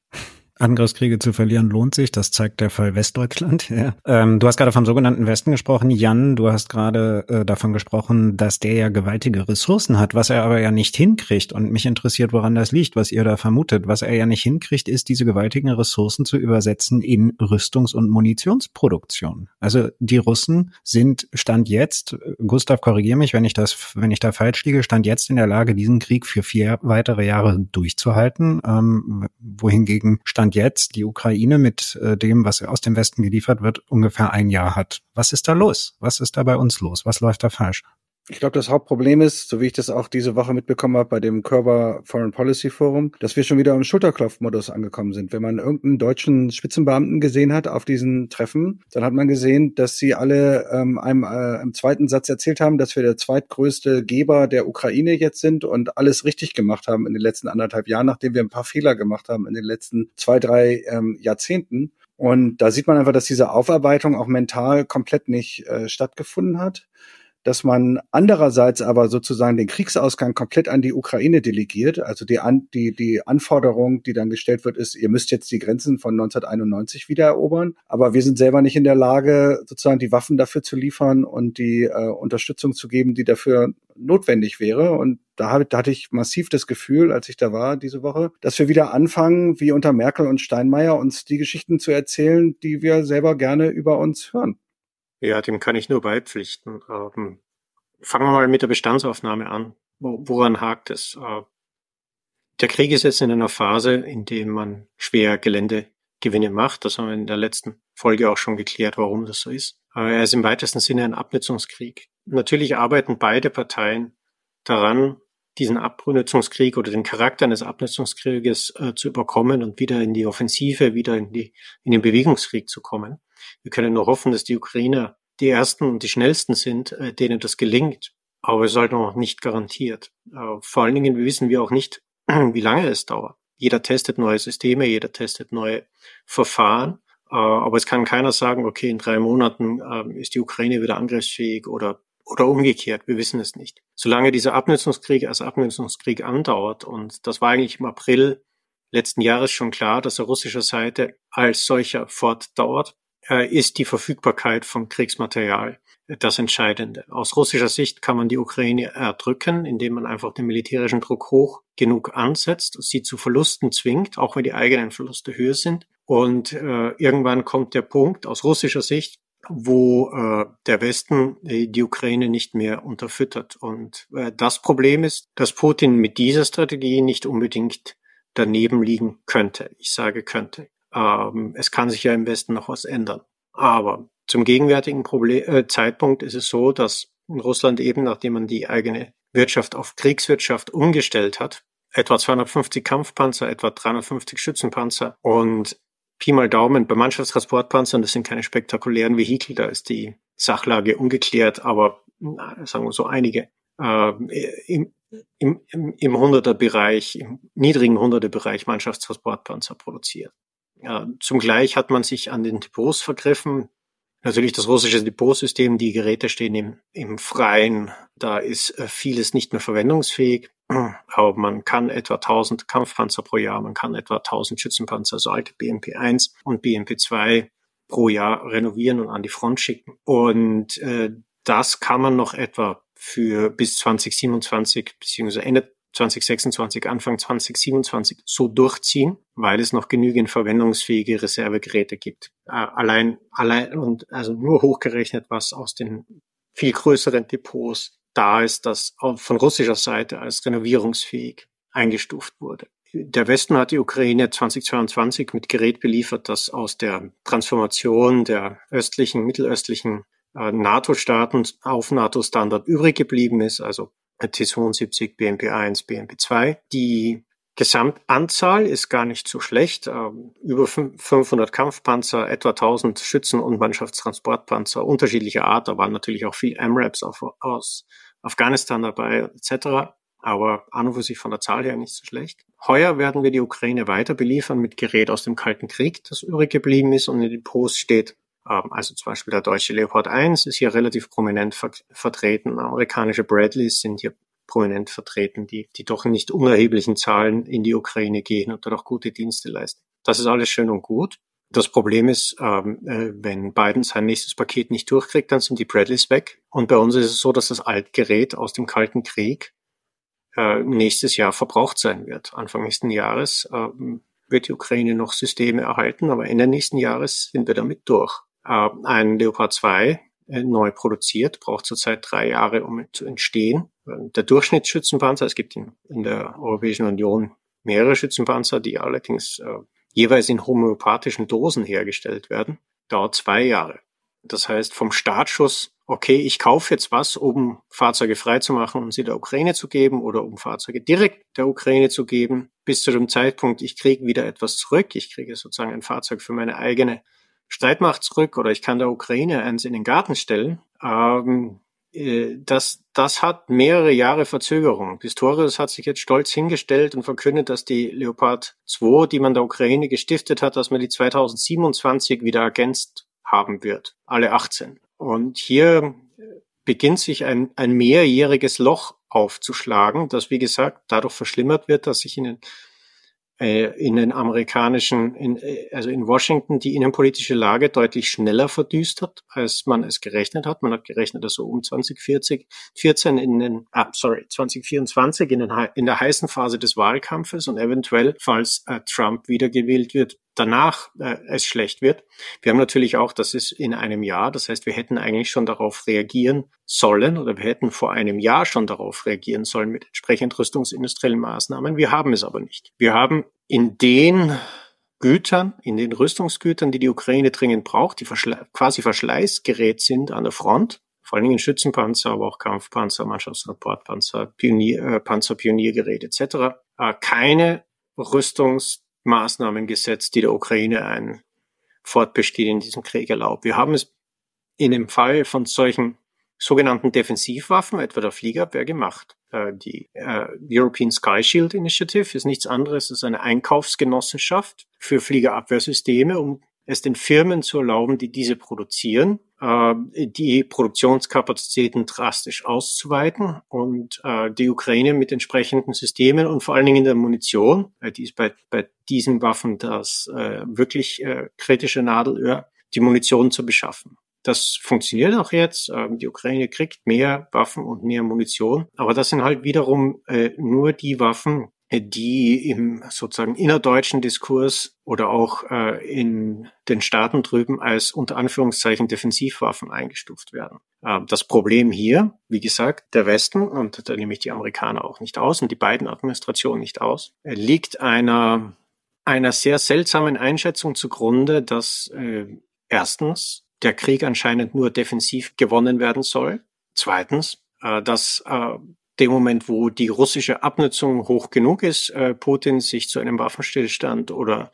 Angriffskriege zu verlieren lohnt sich. Das zeigt der Fall Westdeutschland. Ja. Ähm, du hast gerade vom sogenannten Westen gesprochen. Jan, du hast gerade äh, davon gesprochen, dass der ja gewaltige Ressourcen hat, was er aber ja nicht hinkriegt. Und mich interessiert, woran das liegt, was ihr da vermutet. Was er ja nicht hinkriegt, ist, diese gewaltigen Ressourcen zu übersetzen in Rüstungs- und Munitionsproduktion. Also die Russen sind Stand jetzt, Gustav, korrigier mich, wenn ich das, wenn ich da falsch liege, Stand jetzt in der Lage, diesen Krieg für vier weitere Jahre durchzuhalten, ähm, wohingegen Stand Stand jetzt die Ukraine mit äh, dem, was aus dem Westen geliefert wird, ungefähr ein Jahr hat. Was ist da los? Was ist da bei uns los? Was läuft da falsch? Ich glaube, das Hauptproblem ist, so wie ich das auch diese Woche mitbekommen habe bei dem Körper Foreign Policy Forum, dass wir schon wieder im Schulterklopfmodus angekommen sind. Wenn man irgendeinen deutschen Spitzenbeamten gesehen hat auf diesen Treffen, dann hat man gesehen, dass sie alle ähm, einem äh, im zweiten Satz erzählt haben, dass wir der zweitgrößte Geber der Ukraine jetzt sind und alles richtig gemacht haben in den letzten anderthalb Jahren, nachdem wir ein paar Fehler gemacht haben in den letzten zwei, drei ähm, Jahrzehnten. Und da sieht man einfach, dass diese Aufarbeitung auch mental komplett nicht äh, stattgefunden hat dass man andererseits aber sozusagen den Kriegsausgang komplett an die Ukraine delegiert. Also die, an, die, die Anforderung, die dann gestellt wird, ist, ihr müsst jetzt die Grenzen von 1991 wieder erobern. Aber wir sind selber nicht in der Lage, sozusagen die Waffen dafür zu liefern und die äh, Unterstützung zu geben, die dafür notwendig wäre. Und da, hab, da hatte ich massiv das Gefühl, als ich da war diese Woche, dass wir wieder anfangen, wie unter Merkel und Steinmeier, uns die Geschichten zu erzählen, die wir selber gerne über uns hören. Ja, dem kann ich nur beipflichten. Ähm, fangen wir mal mit der Bestandsaufnahme an. Wo, woran hakt es? Äh, Der Krieg ist jetzt in einer Phase, in dem man schwer Geländegewinne macht. Das haben wir in der letzten Folge auch schon geklärt, warum das so ist. Aber er ist im weitesten Sinne ein Abnutzungskrieg. Natürlich arbeiten beide Parteien daran, diesen Abnutzungskrieg oder den Charakter eines Abnutzungskrieges äh, zu überkommen und wieder in die Offensive, wieder in, die, in den Bewegungskrieg zu kommen. Wir können nur hoffen, dass die Ukrainer die ersten und die schnellsten sind, äh, denen das gelingt. Aber es ist halt noch nicht garantiert. Äh, vor allen Dingen wissen wir auch nicht, wie lange es dauert. Jeder testet neue Systeme, jeder testet neue Verfahren. Äh, aber es kann keiner sagen, okay, in drei Monaten ist die Ukraine wieder angriffsfähig oder oder umgekehrt, wir wissen es nicht. Solange dieser Abnutzungskrieg als Abnutzungskrieg andauert, und das war eigentlich im April letzten Jahres schon klar, dass er russischer Seite als solcher fortdauert, äh, ist die Verfügbarkeit von Kriegsmaterial das Entscheidende. Aus russischer Sicht kann man die Ukraine erdrücken, indem man einfach den militärischen Druck hoch genug ansetzt, sie zu Verlusten zwingt, auch wenn die eigenen Verluste höher sind. Und äh, irgendwann kommt der Punkt aus russischer Sicht, wo äh, der Westen äh, die Ukraine nicht mehr unterfüttert. Und äh, das Problem ist, dass Putin mit dieser Strategie nicht unbedingt daneben liegen könnte. Ich sage könnte. Ähm, es kann sich ja im Westen noch was ändern. Aber zum gegenwärtigen Problem, äh, Zeitpunkt ist es so, dass Russland eben, nachdem man die eigene Wirtschaft auf Kriegswirtschaft umgestellt hat, etwa 250 Kampfpanzer, etwa 350 Schützenpanzer und Pi mal Daumen, bei Mannschaftstransportpanzern, das sind keine spektakulären Vehikel, da ist die Sachlage ungeklärt, aber sagen wir so einige. Äh, im, im, im Hunderterbereich, im niedrigen Hunderterbereich Mannschaftstransportpanzer produziert. Ja, zum Gleich hat man sich an den Depots vergriffen. Natürlich das russische Depotsystem, die Geräte stehen im, im Freien, da ist äh, vieles nicht mehr verwendungsfähig. Aber man kann etwa 1000 Kampfpanzer pro Jahr, man kann etwa 1000 Schützenpanzer, also alte BMP-1 und BMP-2 pro Jahr renovieren und an die Front schicken. Und äh, das kann man noch etwa für bis 2027 beziehungsweise Ende 2026, Anfang 2027 so durchziehen, weil es noch genügend verwendungsfähige Reservegeräte gibt. Äh, allein, allein und also nur hochgerechnet, was aus den viel größeren Depots da ist, das von russischer Seite als renovierungsfähig eingestuft wurde. Der Westen hat die Ukraine 2022 mit Gerät beliefert, das aus der Transformation der östlichen, mittelöstlichen äh, NATO-Staaten auf NATO-Standard übrig geblieben ist, also T-72, BMP-1, BMP-2. Die Gesamtanzahl ist gar nicht so schlecht. Ähm, über 500 Kampfpanzer, etwa 1000 Schützen- und Mannschaftstransportpanzer unterschiedlicher Art. Da waren natürlich auch viel MRAPs aus Afghanistan dabei etc. Aber an und für sich von der Zahl her nicht so schlecht. Heuer werden wir die Ukraine weiter beliefern mit Gerät aus dem Kalten Krieg, das übrig geblieben ist und in den Post steht. Ähm, also zum Beispiel der deutsche Leopard 1 ist hier relativ prominent ver vertreten. Amerikanische Bradleys sind hier prominent vertreten, die, die doch in nicht unerheblichen Zahlen in die Ukraine gehen und dort auch gute Dienste leisten. Das ist alles schön und gut. Das Problem ist, ähm, äh, wenn Biden sein nächstes Paket nicht durchkriegt, dann sind die Bradleys weg. Und bei uns ist es so, dass das Altgerät aus dem Kalten Krieg äh, nächstes Jahr verbraucht sein wird. Anfang nächsten Jahres äh, wird die Ukraine noch Systeme erhalten, aber Ende nächsten Jahres sind wir damit durch. Äh, ein Leopard 2 äh, neu produziert, braucht zurzeit drei Jahre, um zu entstehen. Der Durchschnittsschützenpanzer, es gibt in, in der Europäischen Union mehrere Schützenpanzer, die allerdings äh, jeweils in homöopathischen Dosen hergestellt werden, dauert zwei Jahre. Das heißt, vom Startschuss, okay, ich kaufe jetzt was, um Fahrzeuge freizumachen um sie der Ukraine zu geben oder um Fahrzeuge direkt der Ukraine zu geben, bis zu dem Zeitpunkt, ich kriege wieder etwas zurück, ich kriege sozusagen ein Fahrzeug für meine eigene Streitmacht zurück oder ich kann der Ukraine eins in den Garten stellen, ähm, äh, das, das hat mehrere Jahre Verzögerung. Pistorius hat sich jetzt stolz hingestellt und verkündet, dass die Leopard 2, die man der Ukraine gestiftet hat, dass man die 2027 wieder ergänzt haben wird. Alle 18. Und hier beginnt sich ein, ein mehrjähriges Loch aufzuschlagen, das wie gesagt dadurch verschlimmert wird, dass sich in den äh, in den amerikanischen, in, äh, also in Washington die innenpolitische Lage deutlich schneller verdüstert, als man es gerechnet hat. Man hat gerechnet, dass so um 2040, 14 in den, ah, sorry, 2024 in, den, in der heißen Phase des Wahlkampfes und eventuell, falls äh, Trump wiedergewählt wird, danach äh, es schlecht wird. Wir haben natürlich auch, das ist in einem Jahr, das heißt, wir hätten eigentlich schon darauf reagieren sollen oder wir hätten vor einem Jahr schon darauf reagieren sollen mit entsprechend rüstungsindustriellen Maßnahmen. Wir haben es aber nicht. Wir haben in den Gütern, in den Rüstungsgütern, die die Ukraine dringend braucht, die Verschle quasi Verschleißgerät sind an der Front, vor allen Dingen Schützenpanzer, aber auch Kampfpanzer, Mannschaftstransportpanzer, Pionier, äh, Panzerpioniergerät etc. Äh, keine Rüstungsmaßnahmen gesetzt, die der Ukraine ein Fortbestehen in diesem Krieg erlaubt. Wir haben es in dem Fall von solchen sogenannten Defensivwaffen, etwa der Fliegerabwehr, gemacht. Äh, die äh, European Sky Shield Initiative ist nichts anderes als eine Einkaufsgenossenschaft für Fliegerabwehrsysteme, um es den Firmen zu erlauben, die diese produzieren, die Produktionskapazitäten drastisch auszuweiten und äh, die Ukraine mit entsprechenden Systemen und vor allen Dingen der Munition, äh, die ist bei, bei diesen Waffen das äh, wirklich kritische Nadelöhr, die Munition zu beschaffen. Das funktioniert auch jetzt. Ähm, die Ukraine kriegt mehr Waffen und mehr Munition. Aber das sind halt wiederum nur die Waffen, die im sozusagen innerdeutschen Diskurs oder auch äh, in den Staaten drüben als unter Anführungszeichen Defensivwaffen eingestuft werden. Äh, das Problem hier, wie gesagt, der Westen, und da nehme ich die Amerikaner auch nicht aus und die beiden Administrationen nicht aus, äh, liegt einer, einer sehr seltsamen Einschätzung zugrunde, dass äh, erstens der Krieg anscheinend nur defensiv gewonnen werden soll. Zweitens, äh, dass äh, dem Moment, wo die russische Abnutzung hoch genug ist, äh, Putin sich zu einem Waffenstillstand oder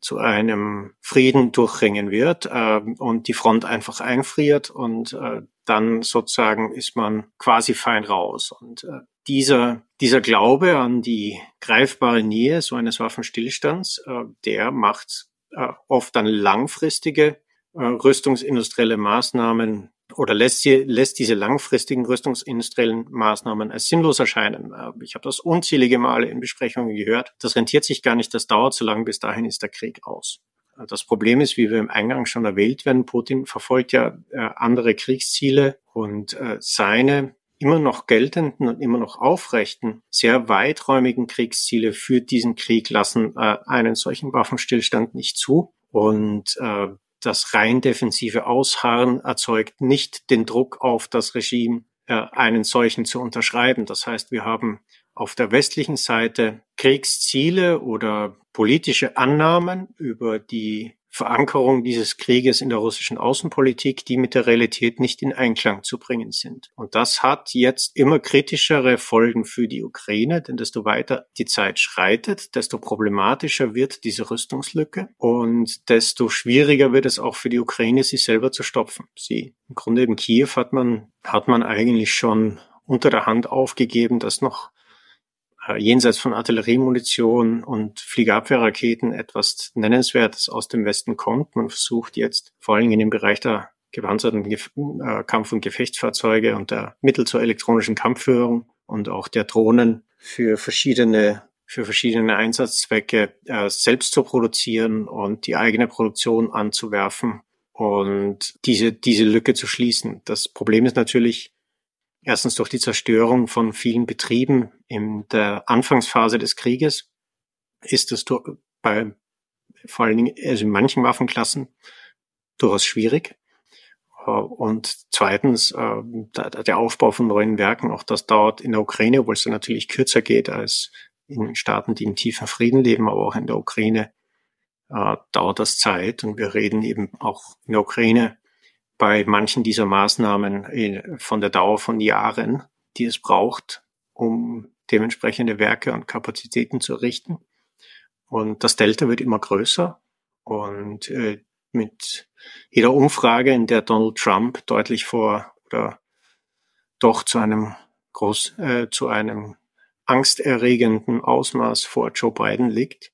zu einem Frieden durchringen wird äh, und die Front einfach einfriert und äh, dann sozusagen ist man quasi fein raus. Und äh, dieser, dieser Glaube an die greifbare Nähe so eines Waffenstillstands, äh, der macht äh, oft dann langfristige äh, rüstungsindustrielle Maßnahmen oder lässt, sie, lässt diese langfristigen rüstungsindustriellen Maßnahmen als sinnlos erscheinen. Äh, ich habe das unzählige Male in Besprechungen gehört. Das rentiert sich gar nicht, das dauert zu lang, bis dahin ist der Krieg aus. Äh, das Problem ist, wie wir im Eingang schon erwähnt werden, Putin verfolgt ja äh, andere Kriegsziele und äh, seine immer noch geltenden und immer noch aufrechten, sehr weiträumigen Kriegsziele für diesen Krieg lassen einen solchen Waffenstillstand nicht zu. Und äh, das rein defensive Ausharren erzeugt nicht den Druck auf das Regime, äh, einen solchen zu unterschreiben. Das heißt, wir haben auf der westlichen Seite Kriegsziele oder politische Annahmen über die Verankerung dieses Krieges in der russischen Außenpolitik, die mit der Realität nicht in Einklang zu bringen sind. Und das hat jetzt immer kritischere Folgen für die Ukraine, denn desto weiter die Zeit schreitet, desto problematischer wird diese Rüstungslücke und desto schwieriger wird es auch für die Ukraine, sie selber zu stopfen. Sie, im Grunde in Kiew hat man, hat man eigentlich schon unter der Hand aufgegeben, dass noch jenseits von Artilleriemunition und Fliegerabwehrraketen etwas Nennenswertes aus dem Westen kommt. Man versucht jetzt vor allen Dingen im Bereich der gepanzerten Gef äh, Kampf- und Gefechtsfahrzeuge und der Mittel zur elektronischen Kampfführung und auch der Drohnen für verschiedene für verschiedene Einsatzzwecke äh, selbst zu produzieren und die eigene Produktion anzuwerfen und diese, diese Lücke zu schließen. Das Problem ist natürlich, Erstens durch die Zerstörung von vielen Betrieben in der Anfangsphase des Krieges ist es bei vor allen Dingen also in manchen Waffenklassen durchaus schwierig. Äh, und zweitens äh, der Aufbau von neuen Werken, auch das dauert in der Ukraine, obwohl es dann natürlich kürzer geht als in Staaten, die in tiefen Frieden leben, aber auch in der Ukraine äh, dauert das Zeit. Und wir reden eben auch in der Ukraine bei manchen dieser Maßnahmen äh, von der Dauer von Jahren, die es braucht, um dementsprechende Werke und Kapazitäten zu errichten. Und das Delta wird immer größer. Und äh, mit jeder Umfrage, in der Donald Trump deutlich vor oder doch zu einem groß, äh, zu einem angsterregenden Ausmaß vor Joe Biden liegt,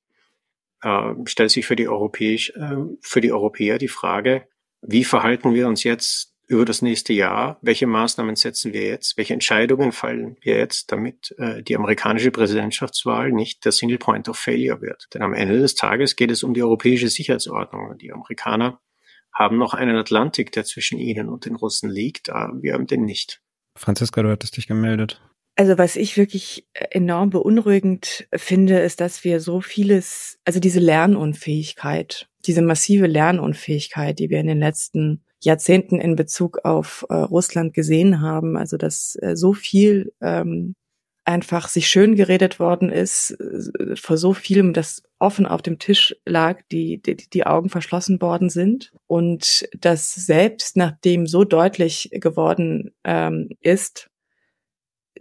äh, stellt sich für die, Europäisch, äh, für die Europäer die Frage, wie verhalten wir uns jetzt über das nächste Jahr? Welche Maßnahmen setzen wir jetzt? Welche Entscheidungen fallen wir jetzt, damit äh, die amerikanische Präsidentschaftswahl nicht der Single Point of Failure wird? Denn am Ende des Tages geht es um die europäische Sicherheitsordnung. Die Amerikaner haben noch einen Atlantik, der zwischen ihnen und den Russen liegt. Wir haben den nicht. Franziska, du hattest dich gemeldet. Also was ich wirklich enorm beunruhigend finde, ist, dass wir so vieles, also diese Lernunfähigkeit, diese massive Lernunfähigkeit, die wir in den letzten Jahrzehnten in Bezug auf äh, Russland gesehen haben, also dass äh, so viel ähm, einfach sich schön geredet worden ist, äh, vor so vielem, das offen auf dem Tisch lag, die, die, die Augen verschlossen worden sind. Und dass selbst nachdem so deutlich geworden ähm, ist,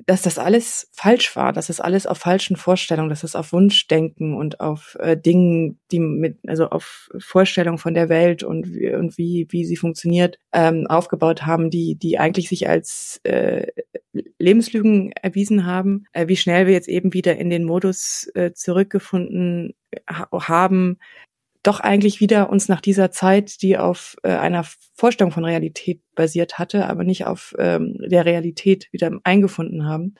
dass das alles falsch war, dass das alles auf falschen Vorstellungen, dass das auf Wunschdenken und auf äh, Dingen, die mit, also auf Vorstellungen von der Welt und, wie, und wie, wie sie funktioniert, ähm, aufgebaut haben, die, die eigentlich sich als äh, Lebenslügen erwiesen haben, äh, wie schnell wir jetzt eben wieder in den Modus äh, zurückgefunden ha haben, doch eigentlich wieder uns nach dieser Zeit, die auf äh, einer Vorstellung von Realität basiert hatte, aber nicht auf ähm, der Realität wieder eingefunden haben.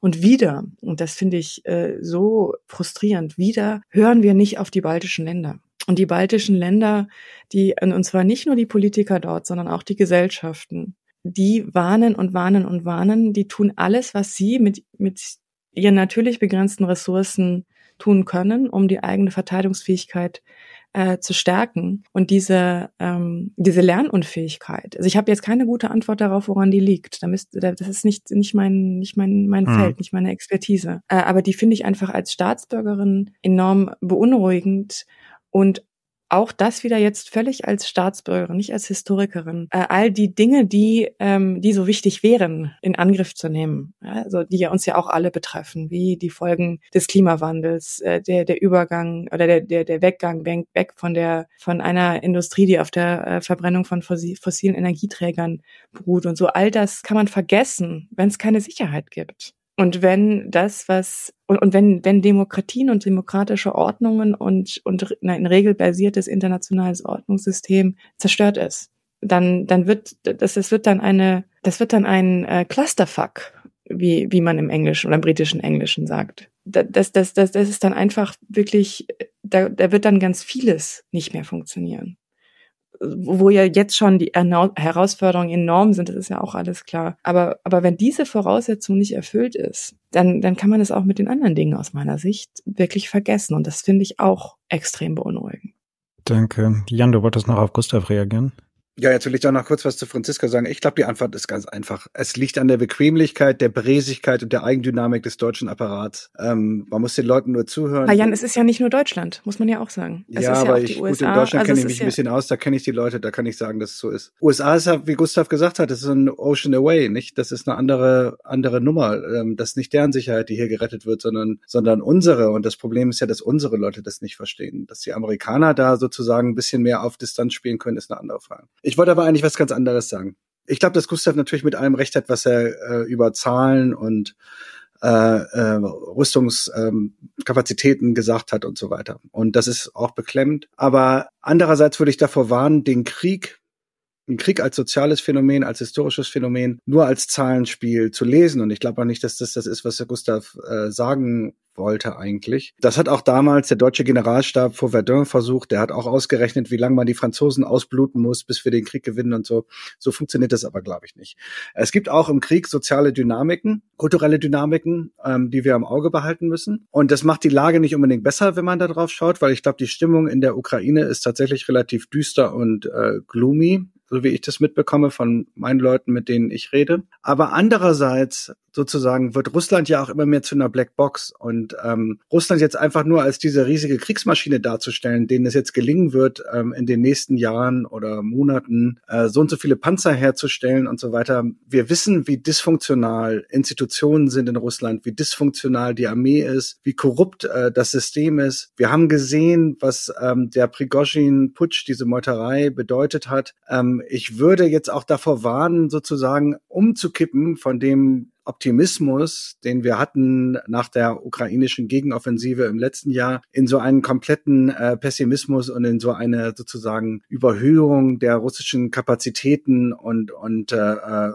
Und wieder, und das finde ich äh, so frustrierend, wieder hören wir nicht auf die baltischen Länder. Und die baltischen Länder, die, und zwar nicht nur die Politiker dort, sondern auch die Gesellschaften, die warnen und warnen und warnen, die tun alles, was sie mit, mit ihren natürlich begrenzten Ressourcen tun können, um die eigene Verteidigungsfähigkeit äh, zu stärken und diese ähm, diese Lernunfähigkeit. Also ich habe jetzt keine gute Antwort darauf, woran die liegt. Da müsst, das ist nicht nicht mein nicht mein mein mhm. Feld, nicht meine Expertise. Äh, aber die finde ich einfach als Staatsbürgerin enorm beunruhigend und auch das wieder jetzt völlig als Staatsbürgerin, nicht als Historikerin, äh, all die Dinge, die, ähm, die so wichtig wären, in Angriff zu nehmen, ja, also die ja uns ja auch alle betreffen, wie die Folgen des Klimawandels, äh, der, der Übergang oder der, der, der Weggang weg von der, von einer Industrie, die auf der äh, Verbrennung von fossilen Energieträgern beruht und so. All das kann man vergessen, wenn es keine Sicherheit gibt. Und wenn das, was, und, und wenn, wenn Demokratien und demokratische Ordnungen und, und ein regelbasiertes internationales Ordnungssystem zerstört ist, dann, dann wird, das, das wird dann eine, das wird dann ein äh, Clusterfuck, wie, wie man im Englischen oder im britischen Englischen sagt. Das, das, das, das ist dann einfach wirklich, da, da wird dann ganz vieles nicht mehr funktionieren wo ja jetzt schon die Herausforderungen enorm sind, das ist ja auch alles klar. Aber, aber wenn diese Voraussetzung nicht erfüllt ist, dann, dann kann man es auch mit den anderen Dingen aus meiner Sicht wirklich vergessen. Und das finde ich auch extrem beunruhigend. Danke. Jan, du wolltest noch auf Gustav reagieren? Ja, jetzt will ich doch noch kurz was zu Franziska sagen. Ich glaube, die Antwort ist ganz einfach. Es liegt an der Bequemlichkeit, der Bräsigkeit und der Eigendynamik des deutschen Apparats. Ähm, man muss den Leuten nur zuhören. Aber Jan, es ist ja nicht nur Deutschland, muss man ja auch sagen. Es ja, aber ja ich, gut, in Deutschland also kenne ich mich ein bisschen aus, da kenne ich die Leute, da kann ich sagen, dass es so ist. USA ist ja, wie Gustav gesagt hat, das ist ein Ocean Away, nicht? Das ist eine andere, andere Nummer. Ähm, das ist nicht deren Sicherheit, die hier gerettet wird, sondern, sondern unsere. Und das Problem ist ja, dass unsere Leute das nicht verstehen. Dass die Amerikaner da sozusagen ein bisschen mehr auf Distanz spielen können, ist eine andere Frage. Ich wollte aber eigentlich was ganz anderes sagen. Ich glaube, dass Gustav natürlich mit allem recht hat, was er äh, über Zahlen und äh, äh, Rüstungskapazitäten ähm, gesagt hat und so weiter. Und das ist auch beklemmend. Aber andererseits würde ich davor warnen, den Krieg den Krieg als soziales Phänomen, als historisches Phänomen nur als Zahlenspiel zu lesen. Und ich glaube auch nicht, dass das das ist, was Gustav äh, sagen wollte eigentlich. Das hat auch damals der deutsche Generalstab vor Verdun versucht. Der hat auch ausgerechnet, wie lange man die Franzosen ausbluten muss, bis wir den Krieg gewinnen und so. So funktioniert das aber, glaube ich, nicht. Es gibt auch im Krieg soziale Dynamiken, kulturelle Dynamiken, ähm, die wir im Auge behalten müssen. Und das macht die Lage nicht unbedingt besser, wenn man da drauf schaut, weil ich glaube, die Stimmung in der Ukraine ist tatsächlich relativ düster und äh, gloomy so wie ich das mitbekomme von meinen Leuten, mit denen ich rede. Aber andererseits sozusagen wird Russland ja auch immer mehr zu einer Blackbox und ähm, Russland jetzt einfach nur als diese riesige Kriegsmaschine darzustellen, denen es jetzt gelingen wird, ähm, in den nächsten Jahren oder Monaten äh, so und so viele Panzer herzustellen und so weiter. Wir wissen, wie dysfunktional Institutionen sind in Russland, wie dysfunktional die Armee ist, wie korrupt äh, das System ist. Wir haben gesehen, was ähm, der Prigozhin-Putsch, diese Meuterei bedeutet hat. Ähm, ich würde jetzt auch davor warnen, sozusagen umzukippen von dem Optimismus, den wir hatten nach der ukrainischen Gegenoffensive im letzten Jahr, in so einen kompletten äh, Pessimismus und in so eine sozusagen Überhöhung der russischen Kapazitäten und und äh, äh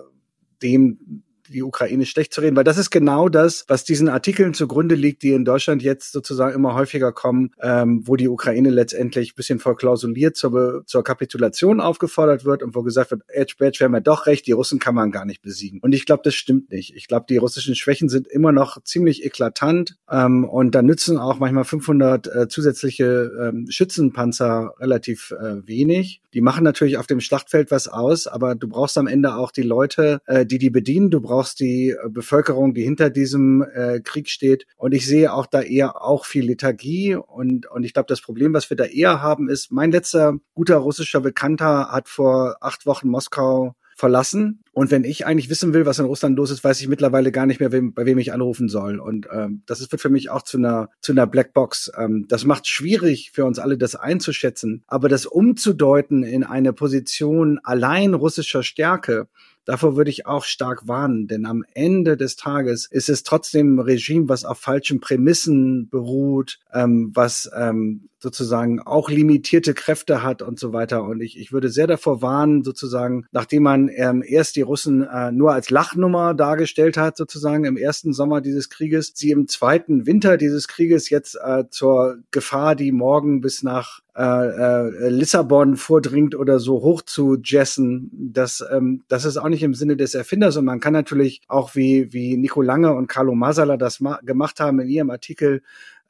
dem die Ukraine schlecht zu reden, weil das ist genau das, was diesen Artikeln zugrunde liegt, die in Deutschland jetzt sozusagen immer häufiger kommen, ähm, wo die Ukraine letztendlich bisschen verklausuliert zur, zur Kapitulation aufgefordert wird und wo gesagt wird, Edge Badge, wir haben ja doch recht, die Russen kann man gar nicht besiegen. Und ich glaube, das stimmt nicht. Ich glaube, die russischen Schwächen sind immer noch ziemlich eklatant ähm, und da nützen auch manchmal 500 äh, zusätzliche ähm, Schützenpanzer relativ äh, wenig. Die machen natürlich auf dem Schlachtfeld was aus, aber du brauchst am Ende auch die Leute, äh, die die bedienen. Du brauchst die äh, Bevölkerung, die hinter diesem äh, Krieg steht. Und ich sehe auch da eher auch viel Lethargie. Und, und ich glaube, das Problem, was wir da eher haben, ist, mein letzter guter russischer Bekannter hat vor acht Wochen Moskau verlassen. Und wenn ich eigentlich wissen will, was in Russland los ist, weiß ich mittlerweile gar nicht mehr, wem, bei wem ich anrufen soll. Und ähm, das wird für mich auch zu einer, zu einer Blackbox. Ähm, das macht schwierig für uns alle, das einzuschätzen. Aber das umzudeuten in eine Position allein russischer Stärke, Davor würde ich auch stark warnen, denn am Ende des Tages ist es trotzdem ein Regime, was auf falschen Prämissen beruht, ähm, was ähm, sozusagen auch limitierte Kräfte hat und so weiter. Und ich, ich würde sehr davor warnen, sozusagen, nachdem man ähm, erst die Russen äh, nur als Lachnummer dargestellt hat, sozusagen im ersten Sommer dieses Krieges, sie im zweiten Winter dieses Krieges jetzt äh, zur Gefahr, die morgen bis nach äh, äh, Lissabon vordringt oder so hoch zu jessen, das, ähm, das ist auch nicht im Sinne des Erfinders. Und man kann natürlich auch wie, wie Nico Lange und Carlo Masala das gemacht haben in ihrem Artikel,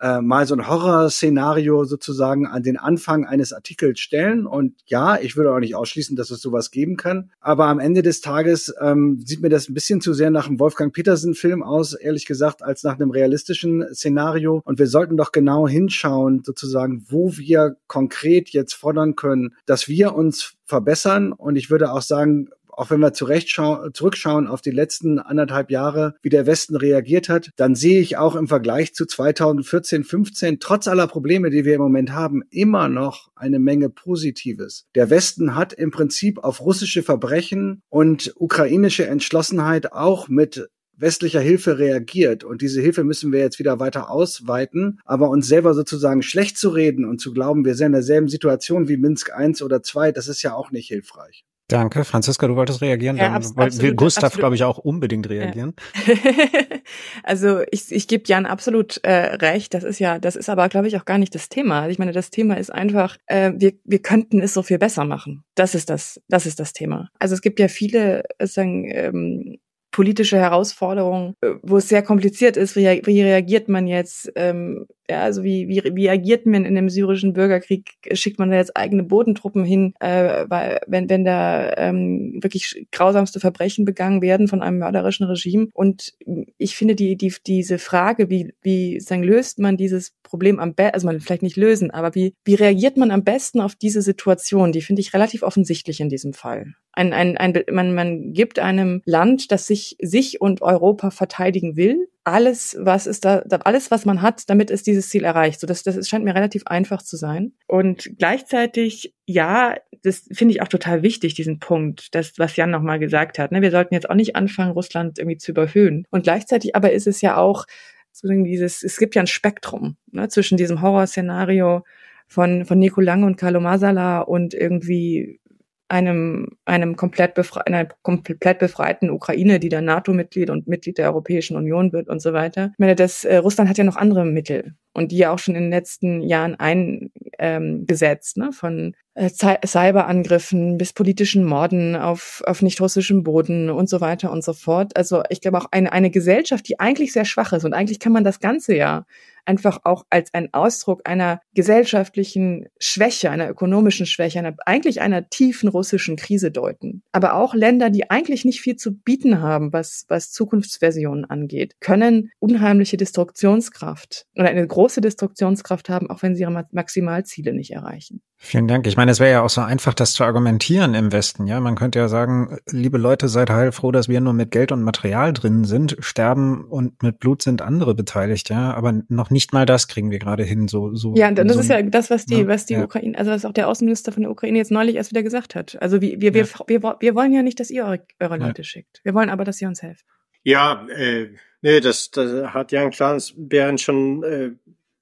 äh, mal so ein Horrorszenario sozusagen an den Anfang eines Artikels stellen. Und ja, ich würde auch nicht ausschließen, dass es sowas geben kann. Aber am Ende des Tages ähm, sieht mir das ein bisschen zu sehr nach einem Wolfgang Petersen-Film aus, ehrlich gesagt, als nach einem realistischen Szenario. Und wir sollten doch genau hinschauen, sozusagen, wo wir konkret jetzt fordern können, dass wir uns verbessern. Und ich würde auch sagen, auch wenn wir zurückschauen auf die letzten anderthalb Jahre, wie der Westen reagiert hat, dann sehe ich auch im Vergleich zu 2014, 15, trotz aller Probleme, die wir im Moment haben, immer noch eine Menge Positives. Der Westen hat im Prinzip auf russische Verbrechen und ukrainische Entschlossenheit auch mit westlicher Hilfe reagiert. Und diese Hilfe müssen wir jetzt wieder weiter ausweiten. Aber uns selber sozusagen schlecht zu reden und zu glauben, wir sind in derselben Situation wie Minsk I oder II, das ist ja auch nicht hilfreich. Danke. Franziska, du wolltest reagieren. Ja, Dann absolut, will Gustav, glaube ich, auch unbedingt reagieren. Ja. also ich, ich gebe Jan absolut äh, recht. Das ist ja, das ist aber, glaube ich, auch gar nicht das Thema. Also ich meine, das Thema ist einfach, äh, wir, wir könnten es so viel besser machen. Das ist das, das ist das Thema. Also es gibt ja viele, äh, sagen, ähm, politische Herausforderungen, äh, wo es sehr kompliziert ist. Wie, wie reagiert man jetzt? Ähm, ja, also wie, wie, wie agiert man in dem syrischen Bürgerkrieg? Schickt man da jetzt eigene Bodentruppen hin, äh, weil wenn, wenn da ähm, wirklich grausamste Verbrechen begangen werden von einem mörderischen Regime? Und ich finde die, die, diese Frage, wie, wie sagen, löst man dieses Problem am besten, also man vielleicht nicht lösen, aber wie, wie reagiert man am besten auf diese Situation? Die finde ich relativ offensichtlich in diesem Fall. Ein, ein, ein, man, man gibt einem Land, das sich, sich und Europa verteidigen will, alles, was ist da, alles, was man hat, damit ist dieses Ziel erreicht. So, das, das scheint mir relativ einfach zu sein. Und gleichzeitig, ja, das finde ich auch total wichtig, diesen Punkt, das, was Jan nochmal gesagt hat. Ne? Wir sollten jetzt auch nicht anfangen, Russland irgendwie zu überhöhen. Und gleichzeitig aber ist es ja auch sozusagen dieses, es gibt ja ein Spektrum ne, zwischen diesem Horrorszenario von, von Nico Lange und Carlo Masala und irgendwie einem, einem komplett, befre einer komplett befreiten Ukraine, die dann NATO-Mitglied und Mitglied der Europäischen Union wird und so weiter. Ich meine, das, äh, Russland hat ja noch andere Mittel und die ja auch schon in den letzten Jahren eingesetzt, ähm, ne? von äh, Cyberangriffen bis politischen Morden auf, auf nicht russischem Boden und so weiter und so fort. Also ich glaube auch eine, eine Gesellschaft, die eigentlich sehr schwach ist und eigentlich kann man das Ganze ja einfach auch als ein Ausdruck einer gesellschaftlichen Schwäche, einer ökonomischen Schwäche, einer, eigentlich einer tiefen russischen Krise deuten. Aber auch Länder, die eigentlich nicht viel zu bieten haben, was, was Zukunftsversionen angeht, können unheimliche Destruktionskraft oder eine große Destruktionskraft haben, auch wenn sie ihre Maximalziele nicht erreichen. Vielen Dank. Ich meine, es wäre ja auch so einfach, das zu argumentieren im Westen. Ja, man könnte ja sagen, liebe Leute, seid heilfroh, dass wir nur mit Geld und Material drin sind. Sterben und mit Blut sind andere beteiligt. Ja, aber noch nicht mal das kriegen wir gerade hin. So, so. Ja, das so ist ja das, was die, ja, was die ja. Ukraine, also was auch der Außenminister von der Ukraine jetzt neulich erst wieder gesagt hat. Also wir, wir, ja. wir, wir, wir wollen ja nicht, dass ihr eure, eure Leute schickt. Wir wollen aber, dass ihr uns helft. Ja, äh, nee, das, das hat Jan Klansbeeren schon äh,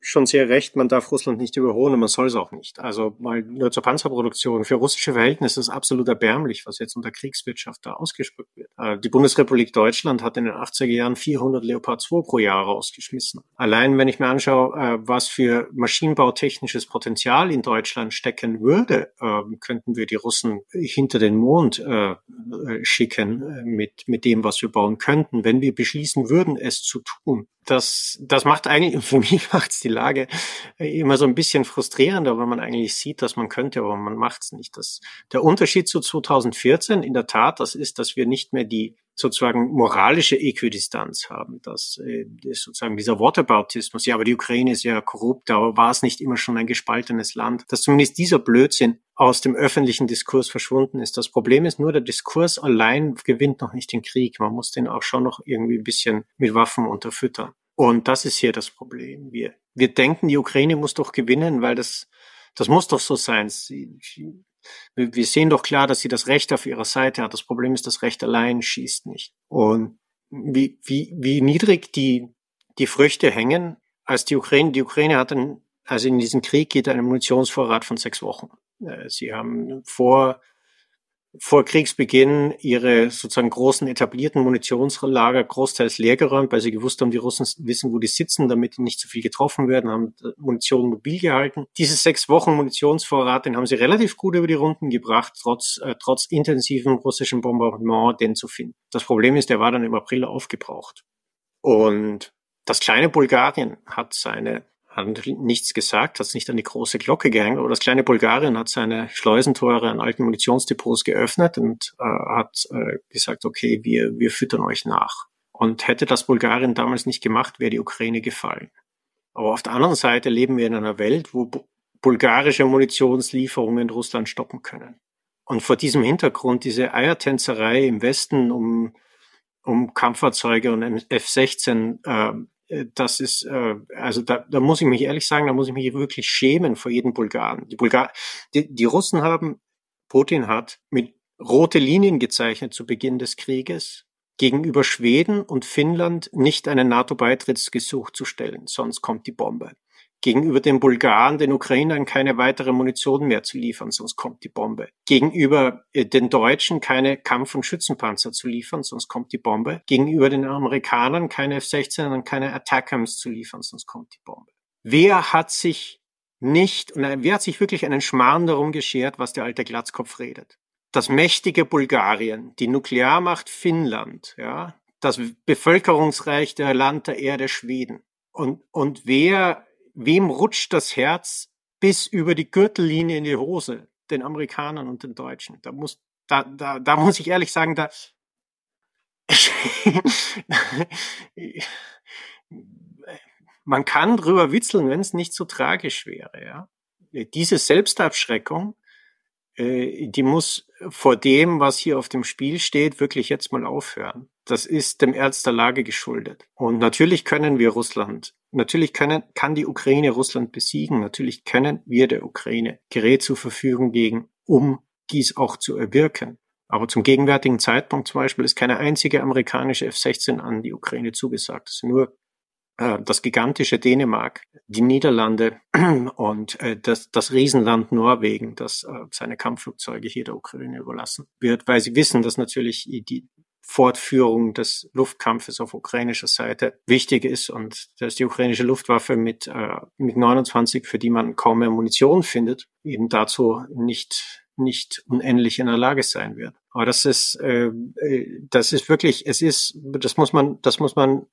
schon sehr recht, man darf Russland nicht überholen und man soll es auch nicht. Also mal nur zur Panzerproduktion. Für russische Verhältnisse ist es absolut erbärmlich, was jetzt unter Kriegswirtschaft da ausgespuckt wird. Äh, die Bundesrepublik Deutschland hat in den 80er Jahren 400 Leopard 2 pro Jahr rausgeschmissen. Allein wenn ich mir anschaue, äh, was für maschinenbautechnisches Potenzial in Deutschland stecken würde, ähm, könnten wir die Russen hinter den Mond äh, schicken mit, mit dem, was wir bauen könnten, wenn wir beschließen würden, es zu tun das, das macht eigentlich, für mich macht es die Lage immer so ein bisschen frustrierender, weil man eigentlich sieht, dass man könnte, aber man macht es nicht. Das, der Unterschied zu 2014 in der Tat, das ist, dass wir nicht mehr die sozusagen moralische Äquidistanz haben, äh, sozusagen dieser Wortaboutismus, ja, aber die Ukraine ist ja korrupt, aber war es nicht immer schon ein gespaltenes Land, dass zumindest dieser Blödsinn aus dem öffentlichen Diskurs verschwunden ist. Das Problem ist nur, der Diskurs allein gewinnt noch nicht den Krieg. Man muss den auch schon noch irgendwie ein bisschen mit Waffen unterfüttern. Und das ist hier das Problem. Wir, wir denken, die Ukraine muss doch gewinnen, weil das, das muss doch so sein. Sie, wir sehen doch klar, dass sie das Recht auf ihrer Seite hat. Das Problem ist, das Recht allein schießt nicht. Und wie, wie, wie niedrig die, die Früchte hängen, als die Ukraine, die Ukraine hat einen, also in diesem Krieg geht ein Munitionsvorrat von sechs Wochen. Äh, sie haben vor vor Kriegsbeginn ihre sozusagen großen etablierten Munitionslager großteils leergeräumt, weil sie gewusst haben, die Russen wissen, wo die sitzen, damit nicht zu viel getroffen werden, haben Munition mobil gehalten. Diese sechs Wochen Munitionsvorrat, den haben sie relativ gut über die Runden gebracht, trotz, äh, trotz intensiven russischen Bombardement, den zu finden. Das Problem ist, der war dann im April aufgebraucht. Und das kleine Bulgarien hat seine hat nichts gesagt, hat es nicht an die große Glocke gehängt, aber das kleine Bulgarien hat seine Schleusentore an alten Munitionsdepots geöffnet und äh, hat äh, gesagt, okay, wir, wir füttern euch nach. Und hätte das Bulgarien damals nicht gemacht, wäre die Ukraine gefallen. Aber auf der anderen Seite leben wir in einer Welt, wo bulgarische Munitionslieferungen Russland stoppen können. Und vor diesem Hintergrund diese Eiertänzerei im Westen um, um Kampffahrzeuge und F-16 äh, äh, das ist, äh, also da, da muss ich mich ehrlich sagen, da muss ich mich wirklich schämen vor jedem Bulgaren. Die, Bulgar die, die Russen haben, Putin hat mit rote Linien gezeichnet zu Beginn des Krieges, gegenüber Schweden und Finnland nicht einen NATO-Beitrittsgesuch zu stellen, sonst kommt die Bombe gegenüber den Bulgaren, den Ukrainern keine weitere Munition mehr zu liefern, sonst kommt die Bombe. Gegenüber äh, den Deutschen keine Kampf- und Schützenpanzer zu liefern, sonst kommt die Bombe. Gegenüber den Amerikanern keine F-16 und keine Attackams zu liefern, sonst kommt die Bombe. Wer hat sich nicht, und wer hat sich wirklich einen Schmarrn darum geschert, was der alte Glatzkopf redet? Das mächtige Bulgarien, die Nuklearmacht Finnland, ja, das bevölkerungsreichste Land der Erde Schweden. Und, und wer wem rutscht das Herz bis über die Gürtellinie in die Hose? Den Amerikanern und den Deutschen. Da muss, da, da, da muss ich ehrlich sagen, da, man kann drüber witzeln, wenn es nicht so tragisch wäre, ja. Diese Selbstabschreckung, äh, die muss vor dem, was hier auf dem Spiel steht, wirklich jetzt mal aufhören. Das ist dem Ernst der Lage geschuldet. Und natürlich können wir Russland, natürlich können, kann die Ukraine Russland besiegen. Natürlich können wir der Ukraine Gerät zur Verfügung geben, um dies auch zu erwirken. Aber zum gegenwärtigen Zeitpunkt zum Beispiel ist keine einzige amerikanische F-16 an die Ukraine zugesagt. Es sind nur äh, das gigantische Dänemark, die Niederlande und äh, das, das Riesenland Norwegen, das äh, seine Kampfflugzeuge hier der Ukraine überlassen wird, weil sie wissen, dass natürlich die Fortführung des Luftkampfes auf ukrainischer Seite wichtig ist und dass die ukrainische Luftwaffe mit, äh, mit 29, für die man kaum mehr Munition findet, eben dazu nicht nicht unendlich in der Lage sein wird. Aber das ist, äh, das ist wirklich, es ist, das muss man, das muss man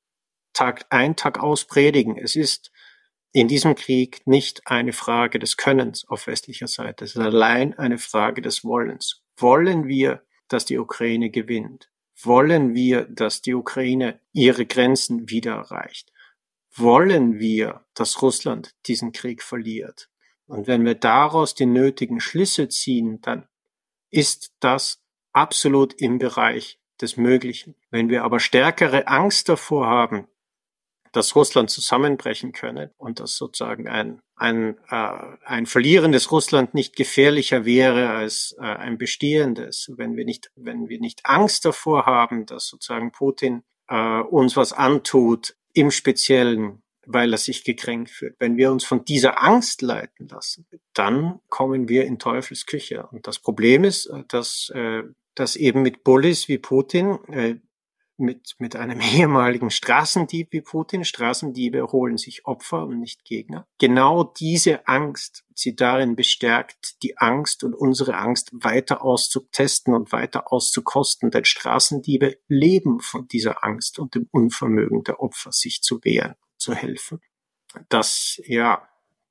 Tag ein, Tag aus predigen. Es ist in diesem Krieg nicht eine Frage des Könnens auf westlicher Seite. Es ist allein eine Frage des Wollens. Wollen wir, dass die Ukraine gewinnt? Wollen wir, dass die Ukraine ihre Grenzen wieder erreicht? Wollen wir, dass Russland diesen Krieg verliert? Und wenn wir daraus die nötigen Schlüsse ziehen, dann ist das absolut im Bereich des Möglichen. Wenn wir aber stärkere Angst davor haben, dass Russland zusammenbrechen könne und dass sozusagen ein, ein, äh, ein verlierendes Russland nicht gefährlicher wäre als äh, ein bestehendes, wenn wir nicht, wenn wir nicht Angst davor haben, dass sozusagen Putin äh, uns was antut, im Speziellen weil er sich gekränkt fühlt. Wenn wir uns von dieser Angst leiten lassen, dann kommen wir in Teufels Küche. Und das Problem ist, äh, dass, äh, dass eben mit Bullis wie Putin äh, mit, mit einem ehemaligen Straßendieb wie Putin. Straßendiebe holen sich Opfer und nicht Gegner. Genau diese Angst, sie darin bestärkt, die Angst und unsere Angst weiter auszutesten und weiter auszukosten. Denn Straßendiebe leben von dieser Angst und dem Unvermögen der Opfer, sich zu wehren, zu helfen. Das, ja,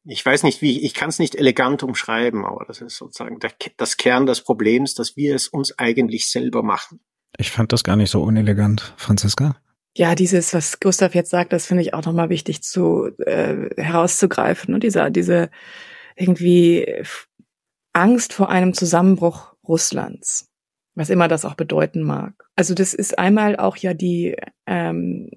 ich weiß nicht, wie, ich kann es nicht elegant umschreiben, aber das ist sozusagen der, das Kern des Problems, dass wir es uns eigentlich selber machen. Ich fand das gar nicht so unelegant, Franziska. Ja, dieses, was Gustav jetzt sagt, das finde ich auch nochmal wichtig zu äh, herauszugreifen. Und dieser, diese irgendwie Angst vor einem Zusammenbruch Russlands, was immer das auch bedeuten mag. Also das ist einmal auch ja die ähm,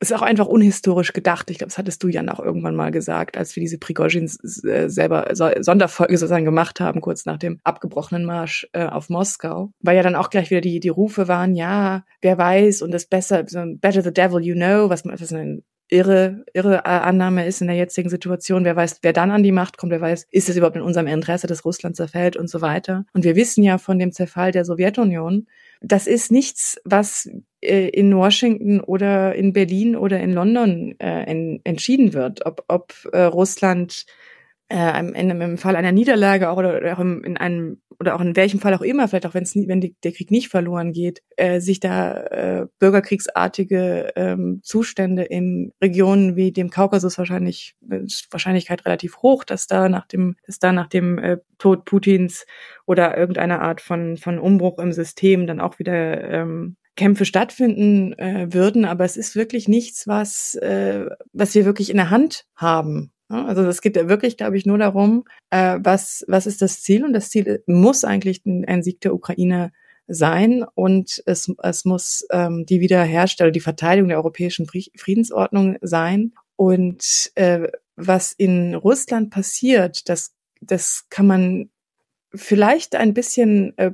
ist auch einfach unhistorisch gedacht. Ich glaube, das hattest du Jan auch irgendwann mal gesagt, als wir diese Prigozhin äh, selber Sonderfolge sozusagen gemacht haben, kurz nach dem abgebrochenen Marsch äh, auf Moskau, weil ja dann auch gleich wieder die, die Rufe waren, ja, wer weiß und das besser, better the devil you know, was, was ein irre, irre Annahme ist in der jetzigen Situation. Wer weiß, wer dann an die Macht kommt, wer weiß, ist es überhaupt in unserem Interesse, dass Russland zerfällt und so weiter. Und wir wissen ja von dem Zerfall der Sowjetunion, das ist nichts, was äh, in Washington oder in Berlin oder in London äh, en entschieden wird, ob, ob äh, Russland äh, in, im Fall einer Niederlage auch oder, oder auch in einem oder auch in welchem Fall auch immer, vielleicht auch wenn es wenn die, der Krieg nicht verloren geht, äh, sich da äh, bürgerkriegsartige ähm, Zustände in Regionen wie dem Kaukasus wahrscheinlich ist Wahrscheinlichkeit relativ hoch, dass da nach dem dass da nach dem äh, Tod Putins oder irgendeiner Art von von Umbruch im System dann auch wieder ähm, Kämpfe stattfinden äh, würden, aber es ist wirklich nichts, was äh, was wir wirklich in der Hand haben. Also es geht ja wirklich, glaube ich, nur darum, äh, was, was ist das Ziel? Und das Ziel muss eigentlich ein Sieg der Ukraine sein und es, es muss ähm, die Wiederherstellung, die Verteidigung der europäischen Friedensordnung sein. Und äh, was in Russland passiert, das, das kann man vielleicht ein bisschen äh,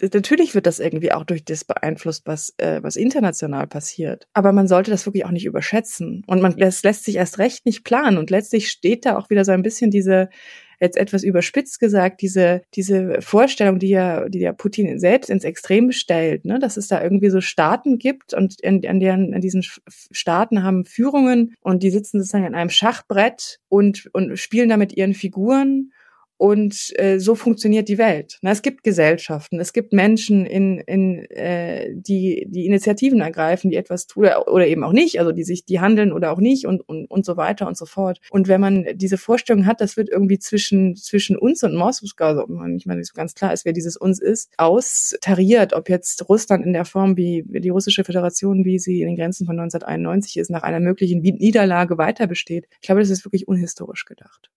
natürlich wird das irgendwie auch durch das beeinflusst, was, äh, was international passiert. Aber man sollte das wirklich auch nicht überschätzen. Und man das lässt sich erst recht nicht planen. Und letztlich steht da auch wieder so ein bisschen diese, jetzt etwas überspitzt gesagt, diese, diese Vorstellung, die ja, die ja Putin selbst ins Extrem stellt, ne, dass es da irgendwie so Staaten gibt und in, an deren, an diesen Staaten haben Führungen und die sitzen sozusagen an einem Schachbrett und, und spielen da mit ihren Figuren und äh, so funktioniert die Welt. Na, es gibt Gesellschaften, es gibt Menschen, in, in, äh, die die Initiativen ergreifen, die etwas tun oder, oder eben auch nicht, also die sich, die handeln oder auch nicht und, und, und so weiter und so fort. Und wenn man diese Vorstellung hat, das wird irgendwie zwischen, zwischen uns und Moskau, also nicht mal so ganz klar ist, wer dieses uns ist, austariert, ob jetzt Russland in der Form, wie die russische Föderation, wie sie in den Grenzen von 1991 ist, nach einer möglichen Niederlage weiter besteht. Ich glaube, das ist wirklich unhistorisch gedacht.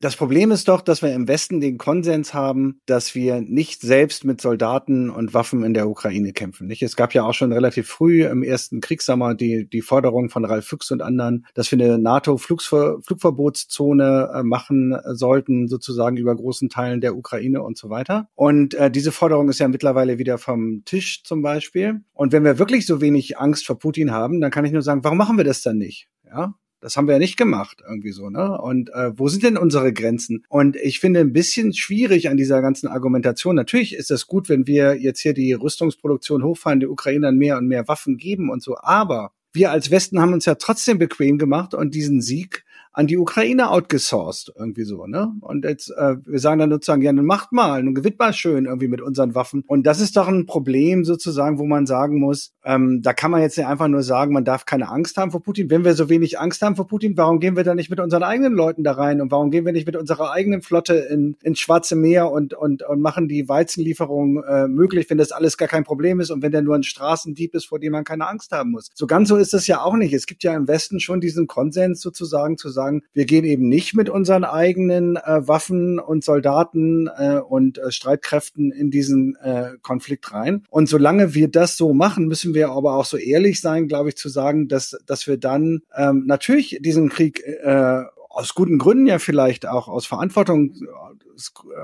Das Problem ist doch, dass wir im Westen den Konsens haben, dass wir nicht selbst mit Soldaten und Waffen in der Ukraine kämpfen. Nicht? Es gab ja auch schon relativ früh im ersten Kriegssommer die, die Forderung von Ralf Füchs und anderen, dass wir eine NATO-Flugverbotszone äh, machen sollten, sozusagen über großen Teilen der Ukraine und so weiter. Und äh, diese Forderung ist ja mittlerweile wieder vom Tisch zum Beispiel. Und wenn wir wirklich so wenig Angst vor Putin haben, dann kann ich nur sagen, warum machen wir das dann nicht? Ja, das haben wir ja nicht gemacht, irgendwie so, ne? Und äh, wo sind denn unsere Grenzen? Und ich finde ein bisschen schwierig an dieser ganzen Argumentation. Natürlich ist es gut, wenn wir jetzt hier die Rüstungsproduktion hochfahren, die Ukrainern mehr und mehr Waffen geben und so, aber wir als Westen haben uns ja trotzdem bequem gemacht und diesen Sieg an die Ukraine outgesourced, irgendwie so, ne? Und jetzt, äh, wir sagen dann sozusagen, ja, nun macht mal, nun gewinnt mal schön irgendwie mit unseren Waffen. Und das ist doch ein Problem sozusagen, wo man sagen muss, ähm, da kann man jetzt nicht einfach nur sagen, man darf keine Angst haben vor Putin. Wenn wir so wenig Angst haben vor Putin, warum gehen wir dann nicht mit unseren eigenen Leuten da rein? Und warum gehen wir nicht mit unserer eigenen Flotte in, Schwarze Meer und, und, und machen die Weizenlieferung äh, möglich, wenn das alles gar kein Problem ist und wenn der nur ein Straßendieb ist, vor dem man keine Angst haben muss. So ganz so ist es ja auch nicht. Es gibt ja im Westen schon diesen Konsens sozusagen zu sagen, sagen, wir gehen eben nicht mit unseren eigenen äh, Waffen und Soldaten äh, und äh, Streitkräften in diesen äh, Konflikt rein. Und solange wir das so machen, müssen wir aber auch so ehrlich sein, glaube ich, zu sagen, dass, dass wir dann ähm, natürlich diesen Krieg äh, aus guten Gründen ja vielleicht auch aus Verantwortung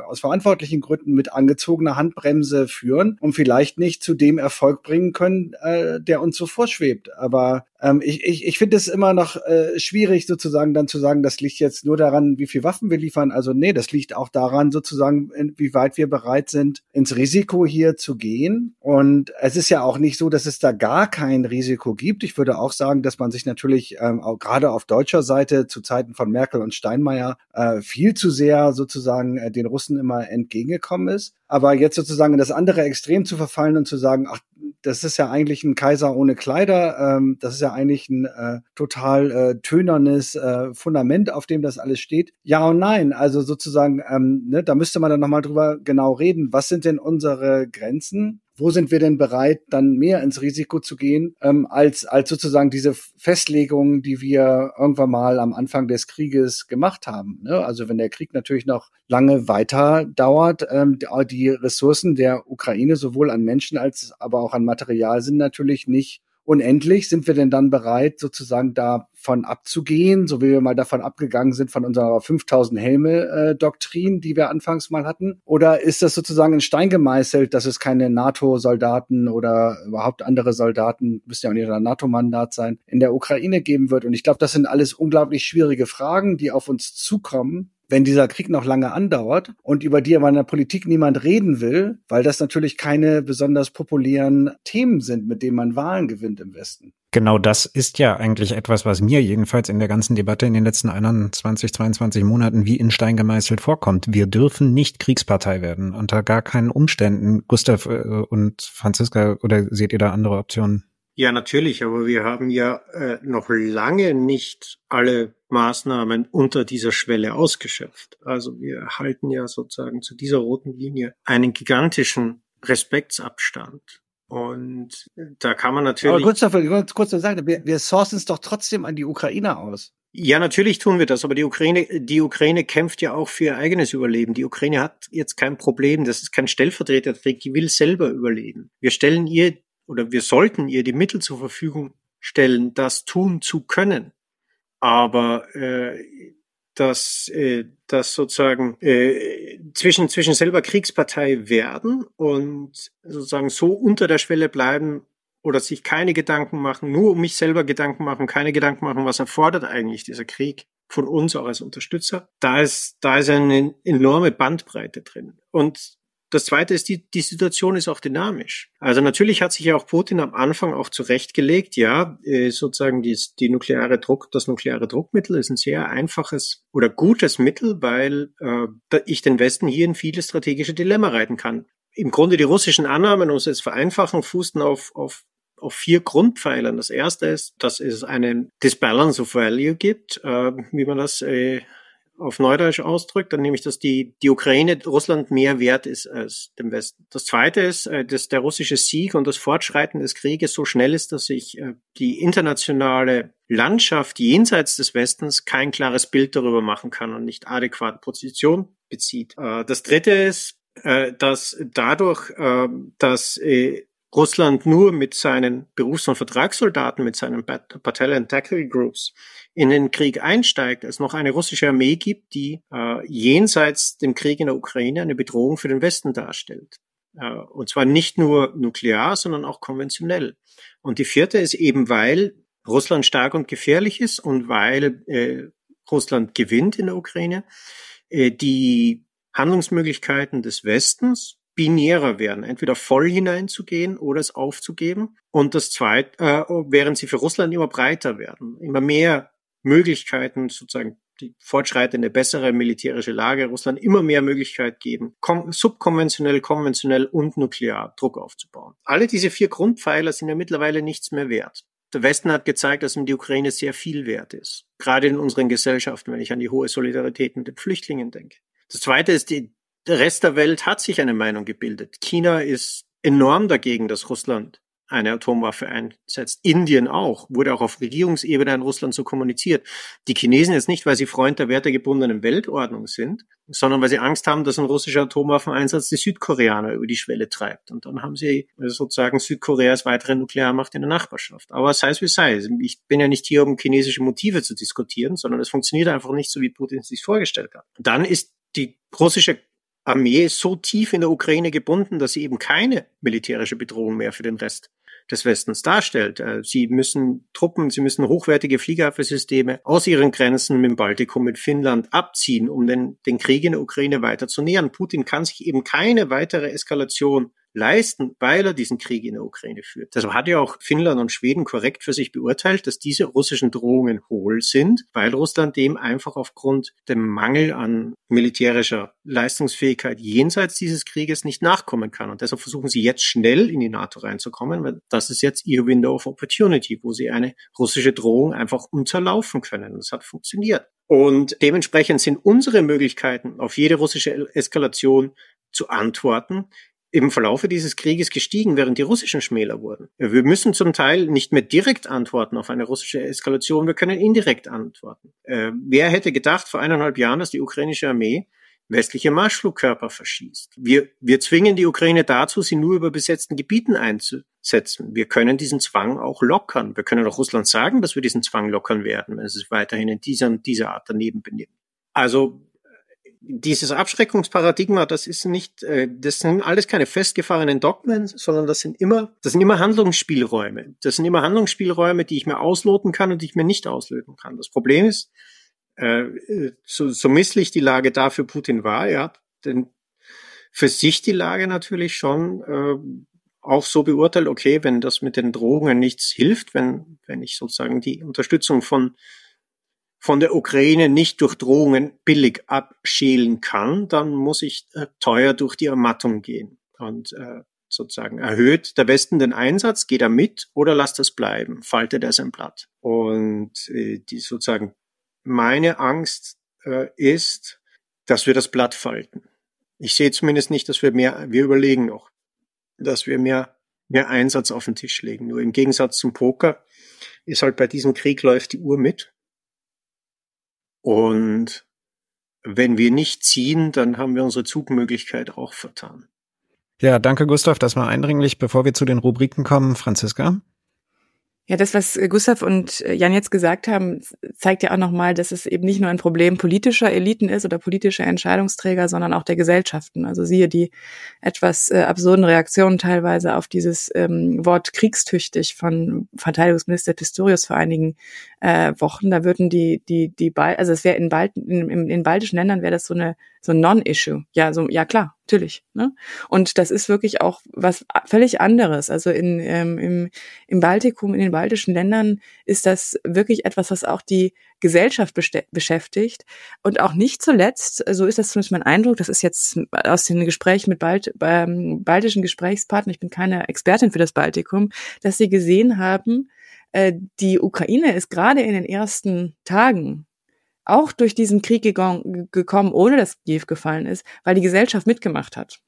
aus verantwortlichen Gründen mit angezogener Handbremse führen und vielleicht nicht zu dem Erfolg bringen können, äh, der uns so vorschwebt. Aber ähm, ich, ich, ich finde es immer noch äh, schwierig, sozusagen dann zu sagen, das liegt jetzt nur daran, wie viel Waffen wir liefern. Also nee, das liegt auch daran, sozusagen, wie weit wir bereit sind, ins Risiko hier zu gehen. Und es ist ja auch nicht so, dass es da gar kein Risiko gibt. Ich würde auch sagen, dass man sich natürlich ähm, auch gerade auf deutscher Seite zu Zeiten von Merkel und Steinmeier äh, viel zu sehr sozusagen äh, den Russen immer entgegengekommen ist. Aber jetzt sozusagen in das andere Extrem zu verfallen und zu sagen, ach, das ist ja eigentlich ein Kaiser ohne Kleider, ähm, das ist ja eigentlich ein äh, total äh, tönernes äh, Fundament, auf dem das alles steht. Ja und nein, also sozusagen, ähm, ne, da müsste man dann nochmal drüber genau reden. Was sind denn unsere Grenzen? Wo sind wir denn bereit, dann mehr ins Risiko zu gehen, ähm, als, als sozusagen diese Festlegungen, die wir irgendwann mal am Anfang des Krieges gemacht haben. Ne? Also wenn der Krieg natürlich noch lange weiter dauert, ähm, die Ressourcen der Ukraine sowohl an Menschen als aber auch an Material sind natürlich nicht unendlich? Sind wir denn dann bereit, sozusagen davon abzugehen, so wie wir mal davon abgegangen sind von unserer 5000 Helme-Doktrin, äh, die wir anfangs mal hatten? Oder ist das sozusagen in Stein gemeißelt, dass es keine NATO-Soldaten oder überhaupt andere Soldaten, müsste ja auch nicht ein NATO-Mandat sein, in der Ukraine geben wird? Und ich glaube, das sind alles unglaublich schwierige Fragen, die auf uns zukommen wenn dieser Krieg noch lange andauert und über die aber in der Politik niemand reden will, weil das natürlich keine besonders populären Themen sind, mit denen man Wahlen gewinnt im Westen. Genau das ist ja eigentlich etwas, was mir jedenfalls in der ganzen Debatte in den letzten 21, 22 Monaten wie in Stein gemeißelt vorkommt. Wir dürfen nicht Kriegspartei werden, unter gar keinen Umständen. Gustav äh, und Franziska, oder seht ihr da andere Optionen? Ja, natürlich, aber wir haben ja äh, noch lange nicht alle Maßnahmen unter dieser Schwelle ausgeschöpft. Also wir halten ja sozusagen zu dieser roten Linie einen gigantischen Respektsabstand. Und da kann man natürlich. Aber kurz, dafür, kurz zu sagen, wir, wir sourcen es doch trotzdem an die Ukraine aus. Ja, natürlich tun wir das, aber die Ukraine, die Ukraine kämpft ja auch für ihr eigenes Überleben. Die Ukraine hat jetzt kein Problem, das ist kein Stellvertreterkrieg, die will selber überleben. Wir stellen ihr oder wir sollten ihr die Mittel zur Verfügung stellen, das tun zu können. Aber äh, dass, äh, dass sozusagen äh, zwischen, zwischen selber Kriegspartei werden und sozusagen so unter der Schwelle bleiben oder sich keine Gedanken machen, nur um mich selber Gedanken machen, keine Gedanken machen, was erfordert eigentlich dieser Krieg von uns auch als Unterstützer. Da ist, da ist eine enorme Bandbreite drin. Und das Zweite ist, die, die Situation ist auch dynamisch. Also natürlich hat sich ja auch Putin am Anfang auch zurechtgelegt, ja, äh, sozusagen die, die nukleare Druck, das nukleare Druckmittel ist ein sehr einfaches oder gutes Mittel, weil äh, ich den Westen hier in viele strategische Dilemma reiten kann. Im Grunde die russischen Annahmen, um es jetzt vereinfachen, fußten auf, auf auf vier Grundpfeilern. Das erste ist, dass es einen Disbalance of Value gibt, äh, wie man das äh, auf Neudeutsch ausdrückt, dann nämlich, dass die, die Ukraine Russland mehr wert ist als dem Westen. Das zweite ist, äh, dass der russische Sieg und das Fortschreiten des Krieges so schnell ist, dass sich äh, die internationale Landschaft jenseits des Westens kein klares Bild darüber machen kann und nicht adäquat Position bezieht. Äh, das dritte ist, dass dadurch, dass Russland nur mit seinen Berufs- und Vertragssoldaten, mit seinen Battalion Tactical Groups in den Krieg einsteigt, es noch eine russische Armee gibt, die äh, jenseits dem Krieg in der Ukraine eine Bedrohung für den Westen darstellt. Äh, und zwar nicht nur nuklear, sondern auch konventionell. Und die vierte ist eben, weil Russland stark und gefährlich ist und weil äh, Russland gewinnt in der Ukraine, äh, die Handlungsmöglichkeiten des Westens binärer werden, entweder voll hineinzugehen oder es aufzugeben. Und das zweite, äh, während sie für Russland immer breiter werden, immer mehr Möglichkeiten, sozusagen die fortschreitende, bessere militärische Lage Russland immer mehr Möglichkeit geben, subkonventionell, konventionell und nuklear Druck aufzubauen. Alle diese vier Grundpfeiler sind ja mittlerweile nichts mehr wert. Der Westen hat gezeigt, dass ihm die Ukraine sehr viel wert ist. Gerade in unseren Gesellschaften, wenn ich an die hohe Solidarität mit den Flüchtlingen denke. Das zweite ist, die, der Rest der Welt hat sich eine Meinung gebildet. China ist enorm dagegen, dass Russland eine Atomwaffe einsetzt. Indien auch, wurde auch auf Regierungsebene in Russland so kommuniziert. Die Chinesen jetzt nicht, weil sie Freund der wertegebundenen Weltordnung sind, sondern weil sie Angst haben, dass ein russischer Atomwaffeneinsatz die Südkoreaner über die Schwelle treibt. Und dann haben sie sozusagen Südkoreas weitere Nuklearmacht in der Nachbarschaft. Aber sei es wie sei. Ich bin ja nicht hier, um chinesische Motive zu diskutieren, sondern es funktioniert einfach nicht so, wie Putin es sich vorgestellt hat. Dann ist die russische Armee so tief in der Ukraine gebunden, dass sie eben keine militärische Bedrohung mehr für den Rest des Westens darstellt. Äh, sie müssen Truppen, sie müssen hochwertige Fliegerabwehrsysteme aus ihren Grenzen mit dem Baltikum, mit Finnland abziehen, um den, den Krieg in der Ukraine weiter zu nähern. Putin kann sich eben keine weitere Eskalation leisten, weil er diesen Krieg in der Ukraine führt. Deshalb hat ja auch Finnland und Schweden korrekt für sich beurteilt, dass diese russischen Drohungen hohl sind, weil Russland dem einfach aufgrund dem Mangel an militärischer Leistungsfähigkeit jenseits dieses Krieges nicht nachkommen kann. Und deshalb versuchen sie jetzt schnell in die NATO reinzukommen, weil das ist jetzt ihr Window of Opportunity, wo sie eine russische Drohung einfach unterlaufen können. Das hat funktioniert. Und dementsprechend sind unsere Möglichkeiten, auf jede russische Eskalation zu antworten, im Verlaufe dieses Krieges gestiegen, während die russischen Schmäler wurden. Wir müssen zum Teil nicht mehr direkt antworten auf eine russische Eskalation, wir können indirekt antworten. Äh, wer hätte gedacht vor eineinhalb Jahren, dass die ukrainische Armee westliche Marschflugkörper verschießt? Wir, wir zwingen die Ukraine dazu, sie nur über besetzten Gebieten einzusetzen. Wir können diesen Zwang auch lockern. Wir können auch Russland sagen, dass wir diesen Zwang lockern werden, wenn es sich weiterhin in dieser, dieser Art daneben benimmt. Also dieses Abschreckungsparadigma, das ist nicht, äh, das sind alles keine festgefahrenen Dogmen, sondern das sind immer, das sind immer Handlungsspielräume. Das sind immer Handlungsspielräume, die ich mir ausloten kann und die ich mir nicht auslöten kann. Das Problem ist, äh, so, so misslich die Lage da für Putin war, ja, denn für sich die Lage natürlich schon äh, auch so beurteilt, okay, wenn das mit den Drohungen nichts hilft, wenn, wenn ich sozusagen die Unterstützung von von der Ukraine nicht durch Drohungen billig abschälen kann, dann muss ich äh, teuer durch die Ermattung gehen. Und äh, sozusagen erhöht der Westen den Einsatz, geht er mit oder lasst es bleiben, faltet er sein Blatt. Und äh, die sozusagen meine Angst äh, ist, dass wir das Blatt falten. Ich sehe zumindest nicht, dass wir mehr, wir überlegen noch, dass wir mehr, mehr Einsatz auf den Tisch legen. Nur im Gegensatz zum Poker ist halt bei diesem Krieg läuft die Uhr mit. Und wenn wir nicht ziehen, dann haben wir unsere Zugmöglichkeit auch vertan. Ja, danke Gustav, das war eindringlich. Bevor wir zu den Rubriken kommen, Franziska. Ja, das, was Gustav und Jan jetzt gesagt haben, zeigt ja auch nochmal, dass es eben nicht nur ein Problem politischer Eliten ist oder politischer Entscheidungsträger, sondern auch der Gesellschaften. Also siehe die etwas äh, absurden Reaktionen teilweise auf dieses ähm, Wort kriegstüchtig von Verteidigungsminister Pistorius vor einigen äh, Wochen. Da würden die, die, die, Bal also es wäre in, Bal in, in, in baltischen Ländern wäre das so eine so ein Non-Issue. Ja, so, ja klar, natürlich. Ne? Und das ist wirklich auch was völlig anderes. Also in, ähm, im, im Baltikum, in den baltischen Ländern ist das wirklich etwas, was auch die Gesellschaft beschäftigt. Und auch nicht zuletzt, so ist das zumindest mein Eindruck, das ist jetzt aus den Gesprächen mit Balt, ähm, baltischen Gesprächspartnern, ich bin keine Expertin für das Baltikum, dass sie gesehen haben, äh, die Ukraine ist gerade in den ersten Tagen auch durch diesen Krieg gekommen, ohne dass Kiew gefallen ist, weil die Gesellschaft mitgemacht hat.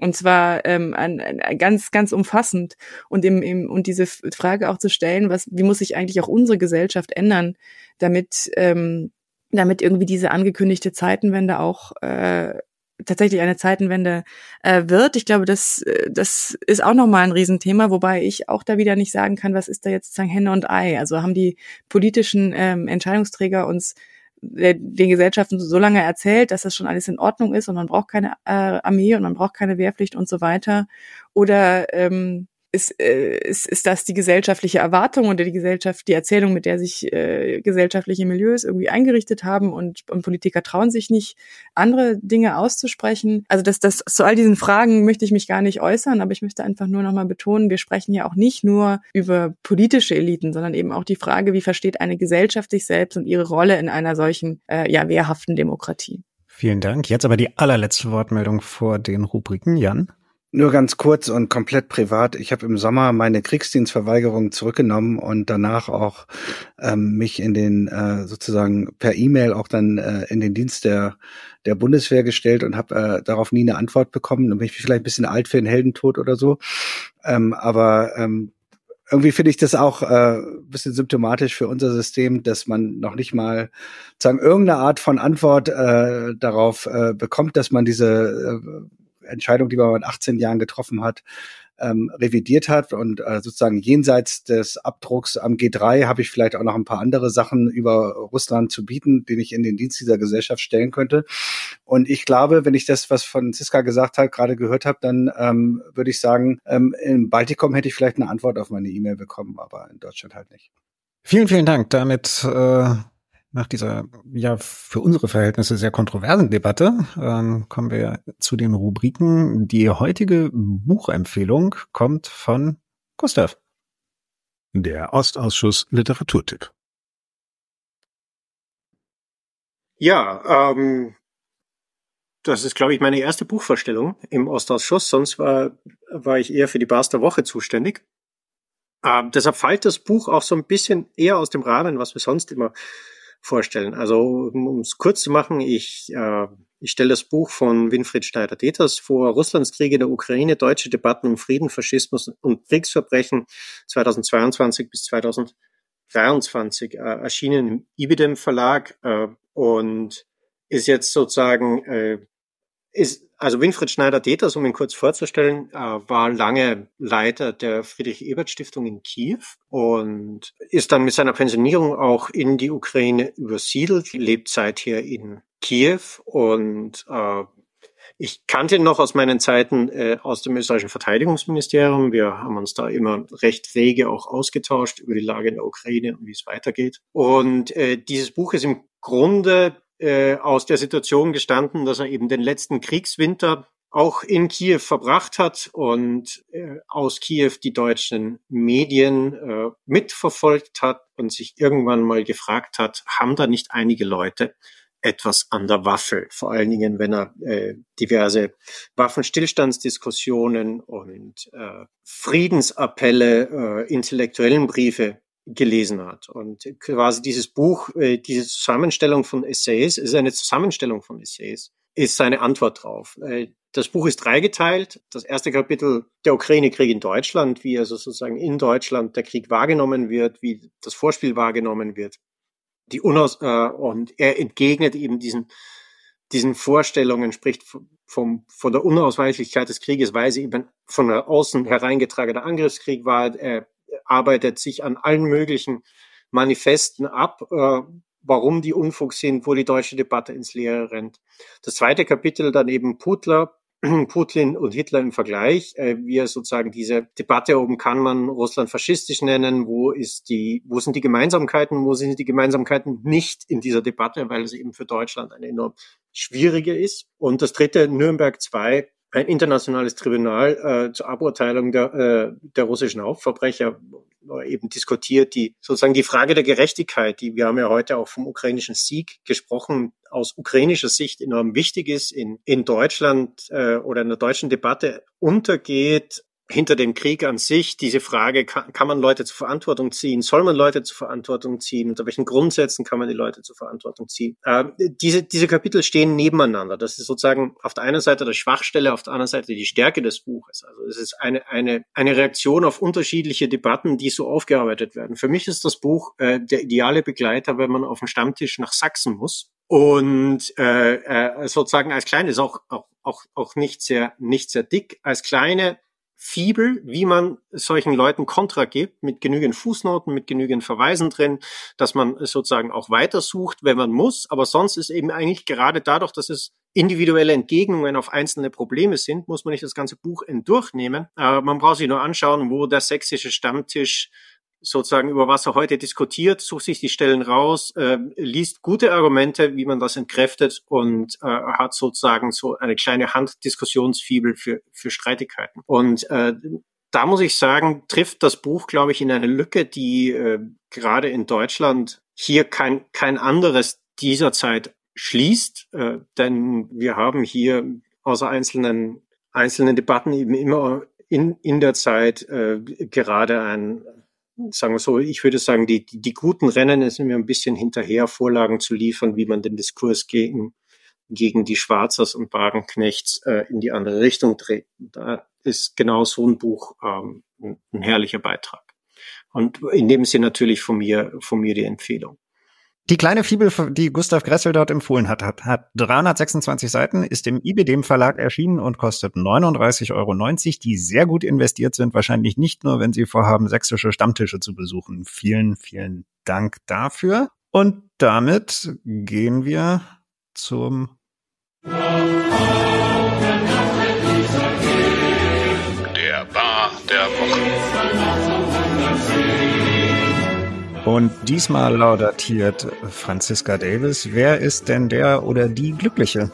Und zwar ähm, ein, ein, ganz, ganz umfassend. Und, im, im, und diese Frage auch zu stellen, was, wie muss sich eigentlich auch unsere Gesellschaft ändern, damit, ähm, damit irgendwie diese angekündigte Zeitenwende auch äh, tatsächlich eine Zeitenwende äh, wird. Ich glaube, das, äh, das ist auch nochmal ein Riesenthema, wobei ich auch da wieder nicht sagen kann, was ist da jetzt sozusagen Henne und Ei. Also haben die politischen ähm, Entscheidungsträger uns den Gesellschaften so lange erzählt, dass das schon alles in Ordnung ist und man braucht keine äh, Armee und man braucht keine Wehrpflicht und so weiter. Oder ähm, ist, äh, ist, ist das die gesellschaftliche Erwartung oder die Gesellschaft, die Erzählung, mit der sich äh, gesellschaftliche Milieus irgendwie eingerichtet haben und, und Politiker trauen sich nicht, andere Dinge auszusprechen. Also das, das, zu all diesen Fragen möchte ich mich gar nicht äußern, aber ich möchte einfach nur nochmal betonen, wir sprechen ja auch nicht nur über politische Eliten, sondern eben auch die Frage, wie versteht eine Gesellschaft sich selbst und ihre Rolle in einer solchen, äh, ja, wehrhaften Demokratie. Vielen Dank. Jetzt aber die allerletzte Wortmeldung vor den Rubriken. Jan? Nur ganz kurz und komplett privat. Ich habe im Sommer meine Kriegsdienstverweigerung zurückgenommen und danach auch ähm, mich in den äh, sozusagen per E-Mail auch dann äh, in den Dienst der der Bundeswehr gestellt und habe äh, darauf nie eine Antwort bekommen. Dann bin ich vielleicht ein bisschen alt für den Heldentod oder so. Ähm, aber ähm, irgendwie finde ich das auch äh, bisschen symptomatisch für unser System, dass man noch nicht mal sagen irgendeine Art von Antwort äh, darauf äh, bekommt, dass man diese äh, Entscheidung, die man in 18 Jahren getroffen hat, ähm, revidiert hat und äh, sozusagen jenseits des Abdrucks am G3 habe ich vielleicht auch noch ein paar andere Sachen über Russland zu bieten, den ich in den Dienst dieser Gesellschaft stellen könnte. Und ich glaube, wenn ich das, was Franziska gesagt hat, gerade gehört habe, dann ähm, würde ich sagen, ähm, im Baltikum hätte ich vielleicht eine Antwort auf meine E-Mail bekommen, aber in Deutschland halt nicht. Vielen, vielen Dank. Damit äh, nach dieser ja für unsere Verhältnisse sehr kontroversen Debatte ähm, kommen wir zu den Rubriken. Die heutige Buchempfehlung kommt von Gustav. Der Ostausschuss Literaturtipp. Ja, ähm, das ist, glaube ich, meine erste Buchvorstellung im Ostausschuss. Sonst war, war ich eher für die Bars der Woche zuständig. Ähm, deshalb fällt das Buch auch so ein bisschen eher aus dem Rahmen, was wir sonst immer vorstellen. Also um es kurz zu machen, ich, äh, ich stelle das Buch von Winfried Schneider-Deters vor, Russlands Kriege der Ukraine, deutsche Debatten um Frieden, Faschismus und Kriegsverbrechen 2022 bis 2023, äh, erschienen im Ibidem Verlag äh, und ist jetzt sozusagen äh, ist, also Winfried Schneider-Deters, um ihn kurz vorzustellen, äh, war lange Leiter der Friedrich-Ebert-Stiftung in Kiew und ist dann mit seiner Pensionierung auch in die Ukraine übersiedelt, lebt seither in Kiew und äh, ich kannte ihn noch aus meinen Zeiten äh, aus dem österreichischen Verteidigungsministerium. Wir haben uns da immer recht rege auch ausgetauscht über die Lage in der Ukraine und wie es weitergeht. Und äh, dieses Buch ist im Grunde äh, aus der Situation gestanden, dass er eben den letzten Kriegswinter auch in Kiew verbracht hat und äh, aus Kiew die deutschen Medien äh, mitverfolgt hat und sich irgendwann mal gefragt hat, haben da nicht einige Leute etwas an der Waffe, vor allen Dingen, wenn er äh, diverse Waffenstillstandsdiskussionen und äh, Friedensappelle, äh, intellektuellen Briefe gelesen hat. Und quasi dieses Buch, äh, diese Zusammenstellung von Essays, ist eine Zusammenstellung von Essays, ist seine Antwort drauf. Äh, das Buch ist dreigeteilt. Das erste Kapitel, der Ukraine-Krieg in Deutschland, wie also sozusagen in Deutschland der Krieg wahrgenommen wird, wie das Vorspiel wahrgenommen wird. Die Unaus äh, und er entgegnet eben diesen, diesen Vorstellungen, spricht vom, von der Unausweichlichkeit des Krieges, weil sie eben von außen hereingetragener Angriffskrieg war. Er arbeitet sich an allen möglichen Manifesten ab, äh, warum die Unfug sind, wo die deutsche Debatte ins Leere rennt. Das zweite Kapitel dann eben Putler, Putin und Hitler im Vergleich, äh, er sozusagen diese Debatte oben kann man Russland faschistisch nennen, wo ist die, wo sind die Gemeinsamkeiten, wo sind die Gemeinsamkeiten nicht in dieser Debatte, weil es eben für Deutschland eine enorm schwierige ist. Und das dritte, Nürnberg 2, ein internationales Tribunal äh, zur Aburteilung der, äh, der russischen Hauptverbrecher eben diskutiert, die sozusagen die Frage der Gerechtigkeit, die wir haben ja heute auch vom ukrainischen Sieg gesprochen, aus ukrainischer Sicht enorm wichtig ist, in, in Deutschland äh, oder in der deutschen Debatte untergeht, hinter dem Krieg an sich diese Frage, kann, kann man Leute zur Verantwortung ziehen? Soll man Leute zur Verantwortung ziehen? Unter welchen Grundsätzen kann man die Leute zur Verantwortung ziehen? Äh, diese, diese Kapitel stehen nebeneinander. Das ist sozusagen auf der einen Seite der Schwachstelle, auf der anderen Seite die Stärke des Buches. Also es ist eine, eine, eine Reaktion auf unterschiedliche Debatten, die so aufgearbeitet werden. Für mich ist das Buch äh, der ideale Begleiter, wenn man auf den Stammtisch nach Sachsen muss. Und äh, äh, sozusagen als kleine ist auch, auch, auch, auch nicht sehr nicht sehr dick. Als kleine Fibel, wie man solchen Leuten Kontra gibt, mit genügend Fußnoten, mit genügend Verweisen drin, dass man sozusagen auch weitersucht, wenn man muss. Aber sonst ist eben eigentlich gerade dadurch, dass es individuelle Entgegnungen auf einzelne Probleme sind, muss man nicht das ganze Buch durchnehmen. Aber man braucht sich nur anschauen, wo der sächsische Stammtisch sozusagen über was er heute diskutiert, sucht sich die Stellen raus, äh, liest gute Argumente, wie man das entkräftet und äh, hat sozusagen so eine kleine Handdiskussionsfibel für, für Streitigkeiten. Und äh, da muss ich sagen, trifft das Buch, glaube ich, in eine Lücke, die äh, gerade in Deutschland hier kein, kein anderes dieser Zeit schließt, äh, denn wir haben hier außer einzelnen einzelnen Debatten eben immer in, in der Zeit äh, gerade ein sagen wir so, ich würde sagen, die, die, die guten Rennen sind mir ein bisschen hinterher, Vorlagen zu liefern, wie man den Diskurs gegen, gegen die Schwarzers und Wagenknechts äh, in die andere Richtung dreht. Da ist genau so ein Buch ähm, ein, herrlicher Beitrag. Und in dem Sinne natürlich von mir, von mir die Empfehlung. Die kleine Fibel, die Gustav Gressel dort empfohlen hat, hat, hat 326 Seiten, ist im IBDM Verlag erschienen und kostet 39,90 Euro, die sehr gut investiert sind. Wahrscheinlich nicht nur, wenn Sie vorhaben, sächsische Stammtische zu besuchen. Vielen, vielen Dank dafür. Und damit gehen wir zum der Bar der Woche. Und diesmal laudatiert Franziska Davis. Wer ist denn der oder die Glückliche?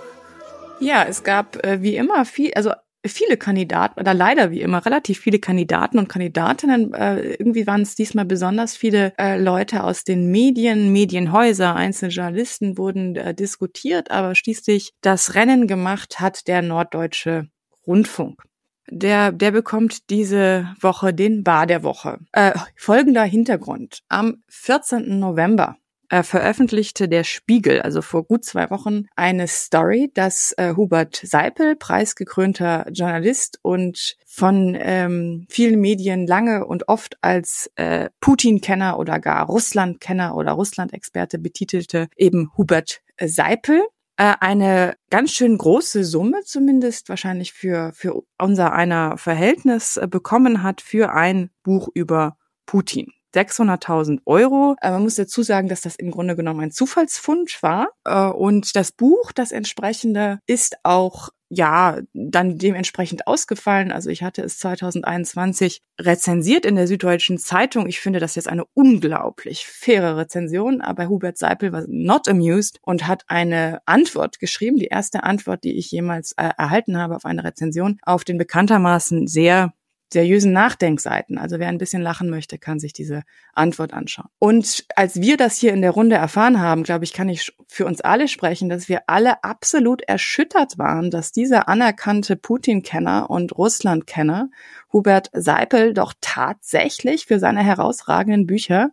Ja, es gab äh, wie immer viel, also viele Kandidaten oder leider wie immer relativ viele Kandidaten und Kandidatinnen. Äh, irgendwie waren es diesmal besonders viele äh, Leute aus den Medien, Medienhäuser, einzelne Journalisten wurden äh, diskutiert, aber schließlich das Rennen gemacht hat der Norddeutsche Rundfunk. Der, der bekommt diese Woche den Bar der Woche. Äh, folgender Hintergrund. Am 14. November äh, veröffentlichte der Spiegel, also vor gut zwei Wochen, eine Story, dass äh, Hubert Seipel, preisgekrönter Journalist und von ähm, vielen Medien lange und oft als äh, Putin-Kenner oder gar Russland-Kenner oder Russland-Experte betitelte, eben Hubert Seipel, äh, eine ganz schön große Summe zumindest wahrscheinlich für, für unser einer Verhältnis äh, bekommen hat für ein Buch über Putin. 600.000 Euro. Äh, man muss dazu sagen, dass das im Grunde genommen ein Zufallsfund war. Und das Buch, das entsprechende, ist auch ja, dann dementsprechend ausgefallen. Also ich hatte es 2021 rezensiert in der Süddeutschen Zeitung. Ich finde das jetzt eine unglaublich faire Rezension, aber Hubert Seipel war not amused und hat eine Antwort geschrieben, die erste Antwort, die ich jemals äh, erhalten habe auf eine Rezension, auf den bekanntermaßen sehr seriösen Nachdenkseiten. Also wer ein bisschen lachen möchte, kann sich diese Antwort anschauen. Und als wir das hier in der Runde erfahren haben, glaube ich, kann ich für uns alle sprechen, dass wir alle absolut erschüttert waren, dass dieser anerkannte Putin-Kenner und Russland-Kenner Hubert Seipel doch tatsächlich für seine herausragenden Bücher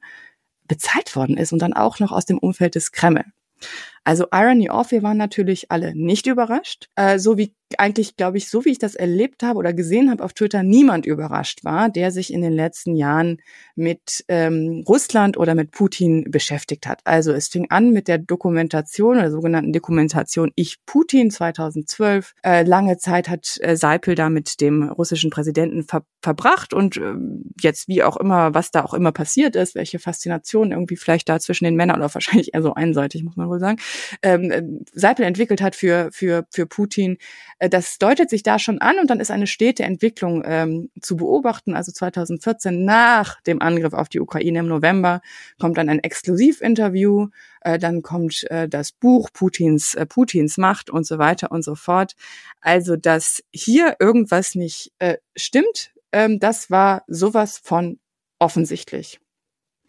bezahlt worden ist und dann auch noch aus dem Umfeld des Kreml. Also Irony off, wir waren natürlich alle nicht überrascht, äh, so wie eigentlich, glaube ich, so wie ich das erlebt habe oder gesehen habe auf Twitter, niemand überrascht war, der sich in den letzten Jahren mit ähm, Russland oder mit Putin beschäftigt hat. Also es fing an mit der Dokumentation oder sogenannten Dokumentation Ich Putin 2012. Äh, lange Zeit hat äh, Seipel da mit dem russischen Präsidenten ver verbracht und äh, jetzt wie auch immer, was da auch immer passiert ist, welche Faszination irgendwie vielleicht da zwischen den Männern oder wahrscheinlich eher so einseitig, muss man wohl sagen, ähm, Seipel entwickelt hat für, für, für Putin, äh, das deutet sich da schon an und dann ist eine stete Entwicklung ähm, zu beobachten. Also 2014 nach dem Angriff auf die Ukraine im November kommt dann ein Exklusivinterview, äh, dann kommt äh, das Buch Putins, äh, Putins Macht und so weiter und so fort. Also, dass hier irgendwas nicht äh, stimmt, ähm, das war sowas von offensichtlich.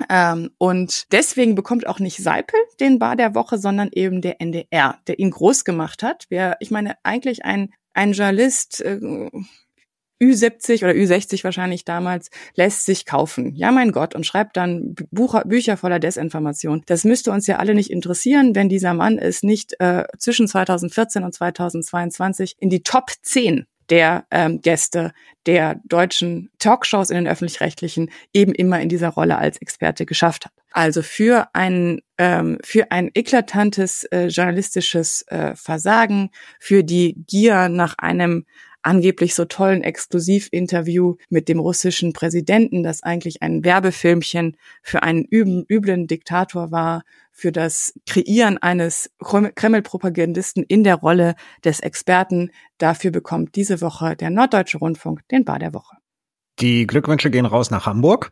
Ähm, und deswegen bekommt auch nicht Seipel den Bar der Woche, sondern eben der NDR, der ihn groß gemacht hat. Wer, ich meine, eigentlich ein, ein Journalist, äh, Ü70 oder Ü60 wahrscheinlich damals, lässt sich kaufen. Ja, mein Gott, und schreibt dann Bucher, Bücher voller Desinformation. Das müsste uns ja alle nicht interessieren, wenn dieser Mann es nicht äh, zwischen 2014 und 2022 in die Top 10 der ähm, Gäste der deutschen Talkshows in den öffentlich-rechtlichen eben immer in dieser Rolle als Experte geschafft hat. Also für ein ähm, für ein eklatantes äh, journalistisches äh, Versagen, für die Gier nach einem angeblich so tollen Exklusivinterview mit dem russischen Präsidenten, das eigentlich ein Werbefilmchen für einen üblen Diktator war, für das Kreieren eines Kreml-Propagandisten in der Rolle des Experten. Dafür bekommt diese Woche der Norddeutsche Rundfunk den Bar der Woche. Die Glückwünsche gehen raus nach Hamburg.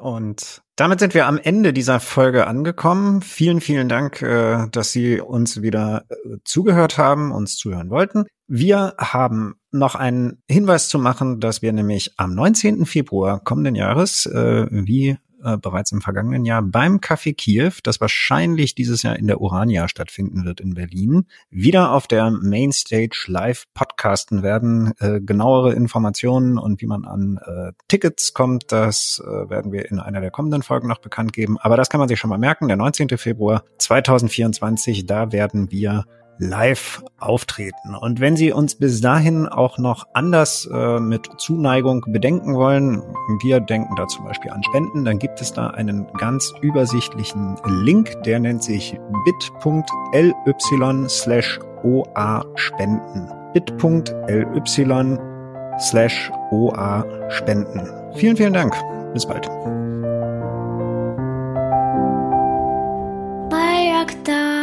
Und damit sind wir am Ende dieser Folge angekommen. Vielen, vielen Dank, äh, dass Sie uns wieder äh, zugehört haben, uns zuhören wollten. Wir haben noch einen Hinweis zu machen, dass wir nämlich am 19. Februar kommenden Jahres, äh, wie äh, bereits im vergangenen Jahr beim Café Kiew, das wahrscheinlich dieses Jahr in der Urania stattfinden wird in Berlin, wieder auf der Mainstage live podcasten werden. Äh, genauere Informationen und wie man an äh, Tickets kommt, das äh, werden wir in einer der kommenden Folgen noch bekannt geben. Aber das kann man sich schon mal merken. Der 19. Februar 2024, da werden wir live auftreten. Und wenn Sie uns bis dahin auch noch anders äh, mit Zuneigung bedenken wollen, wir denken da zum Beispiel an Spenden, dann gibt es da einen ganz übersichtlichen Link, der nennt sich bit.ly slash oa spenden. bit.ly slash oa spenden. Vielen, vielen Dank. Bis bald. Bayraktar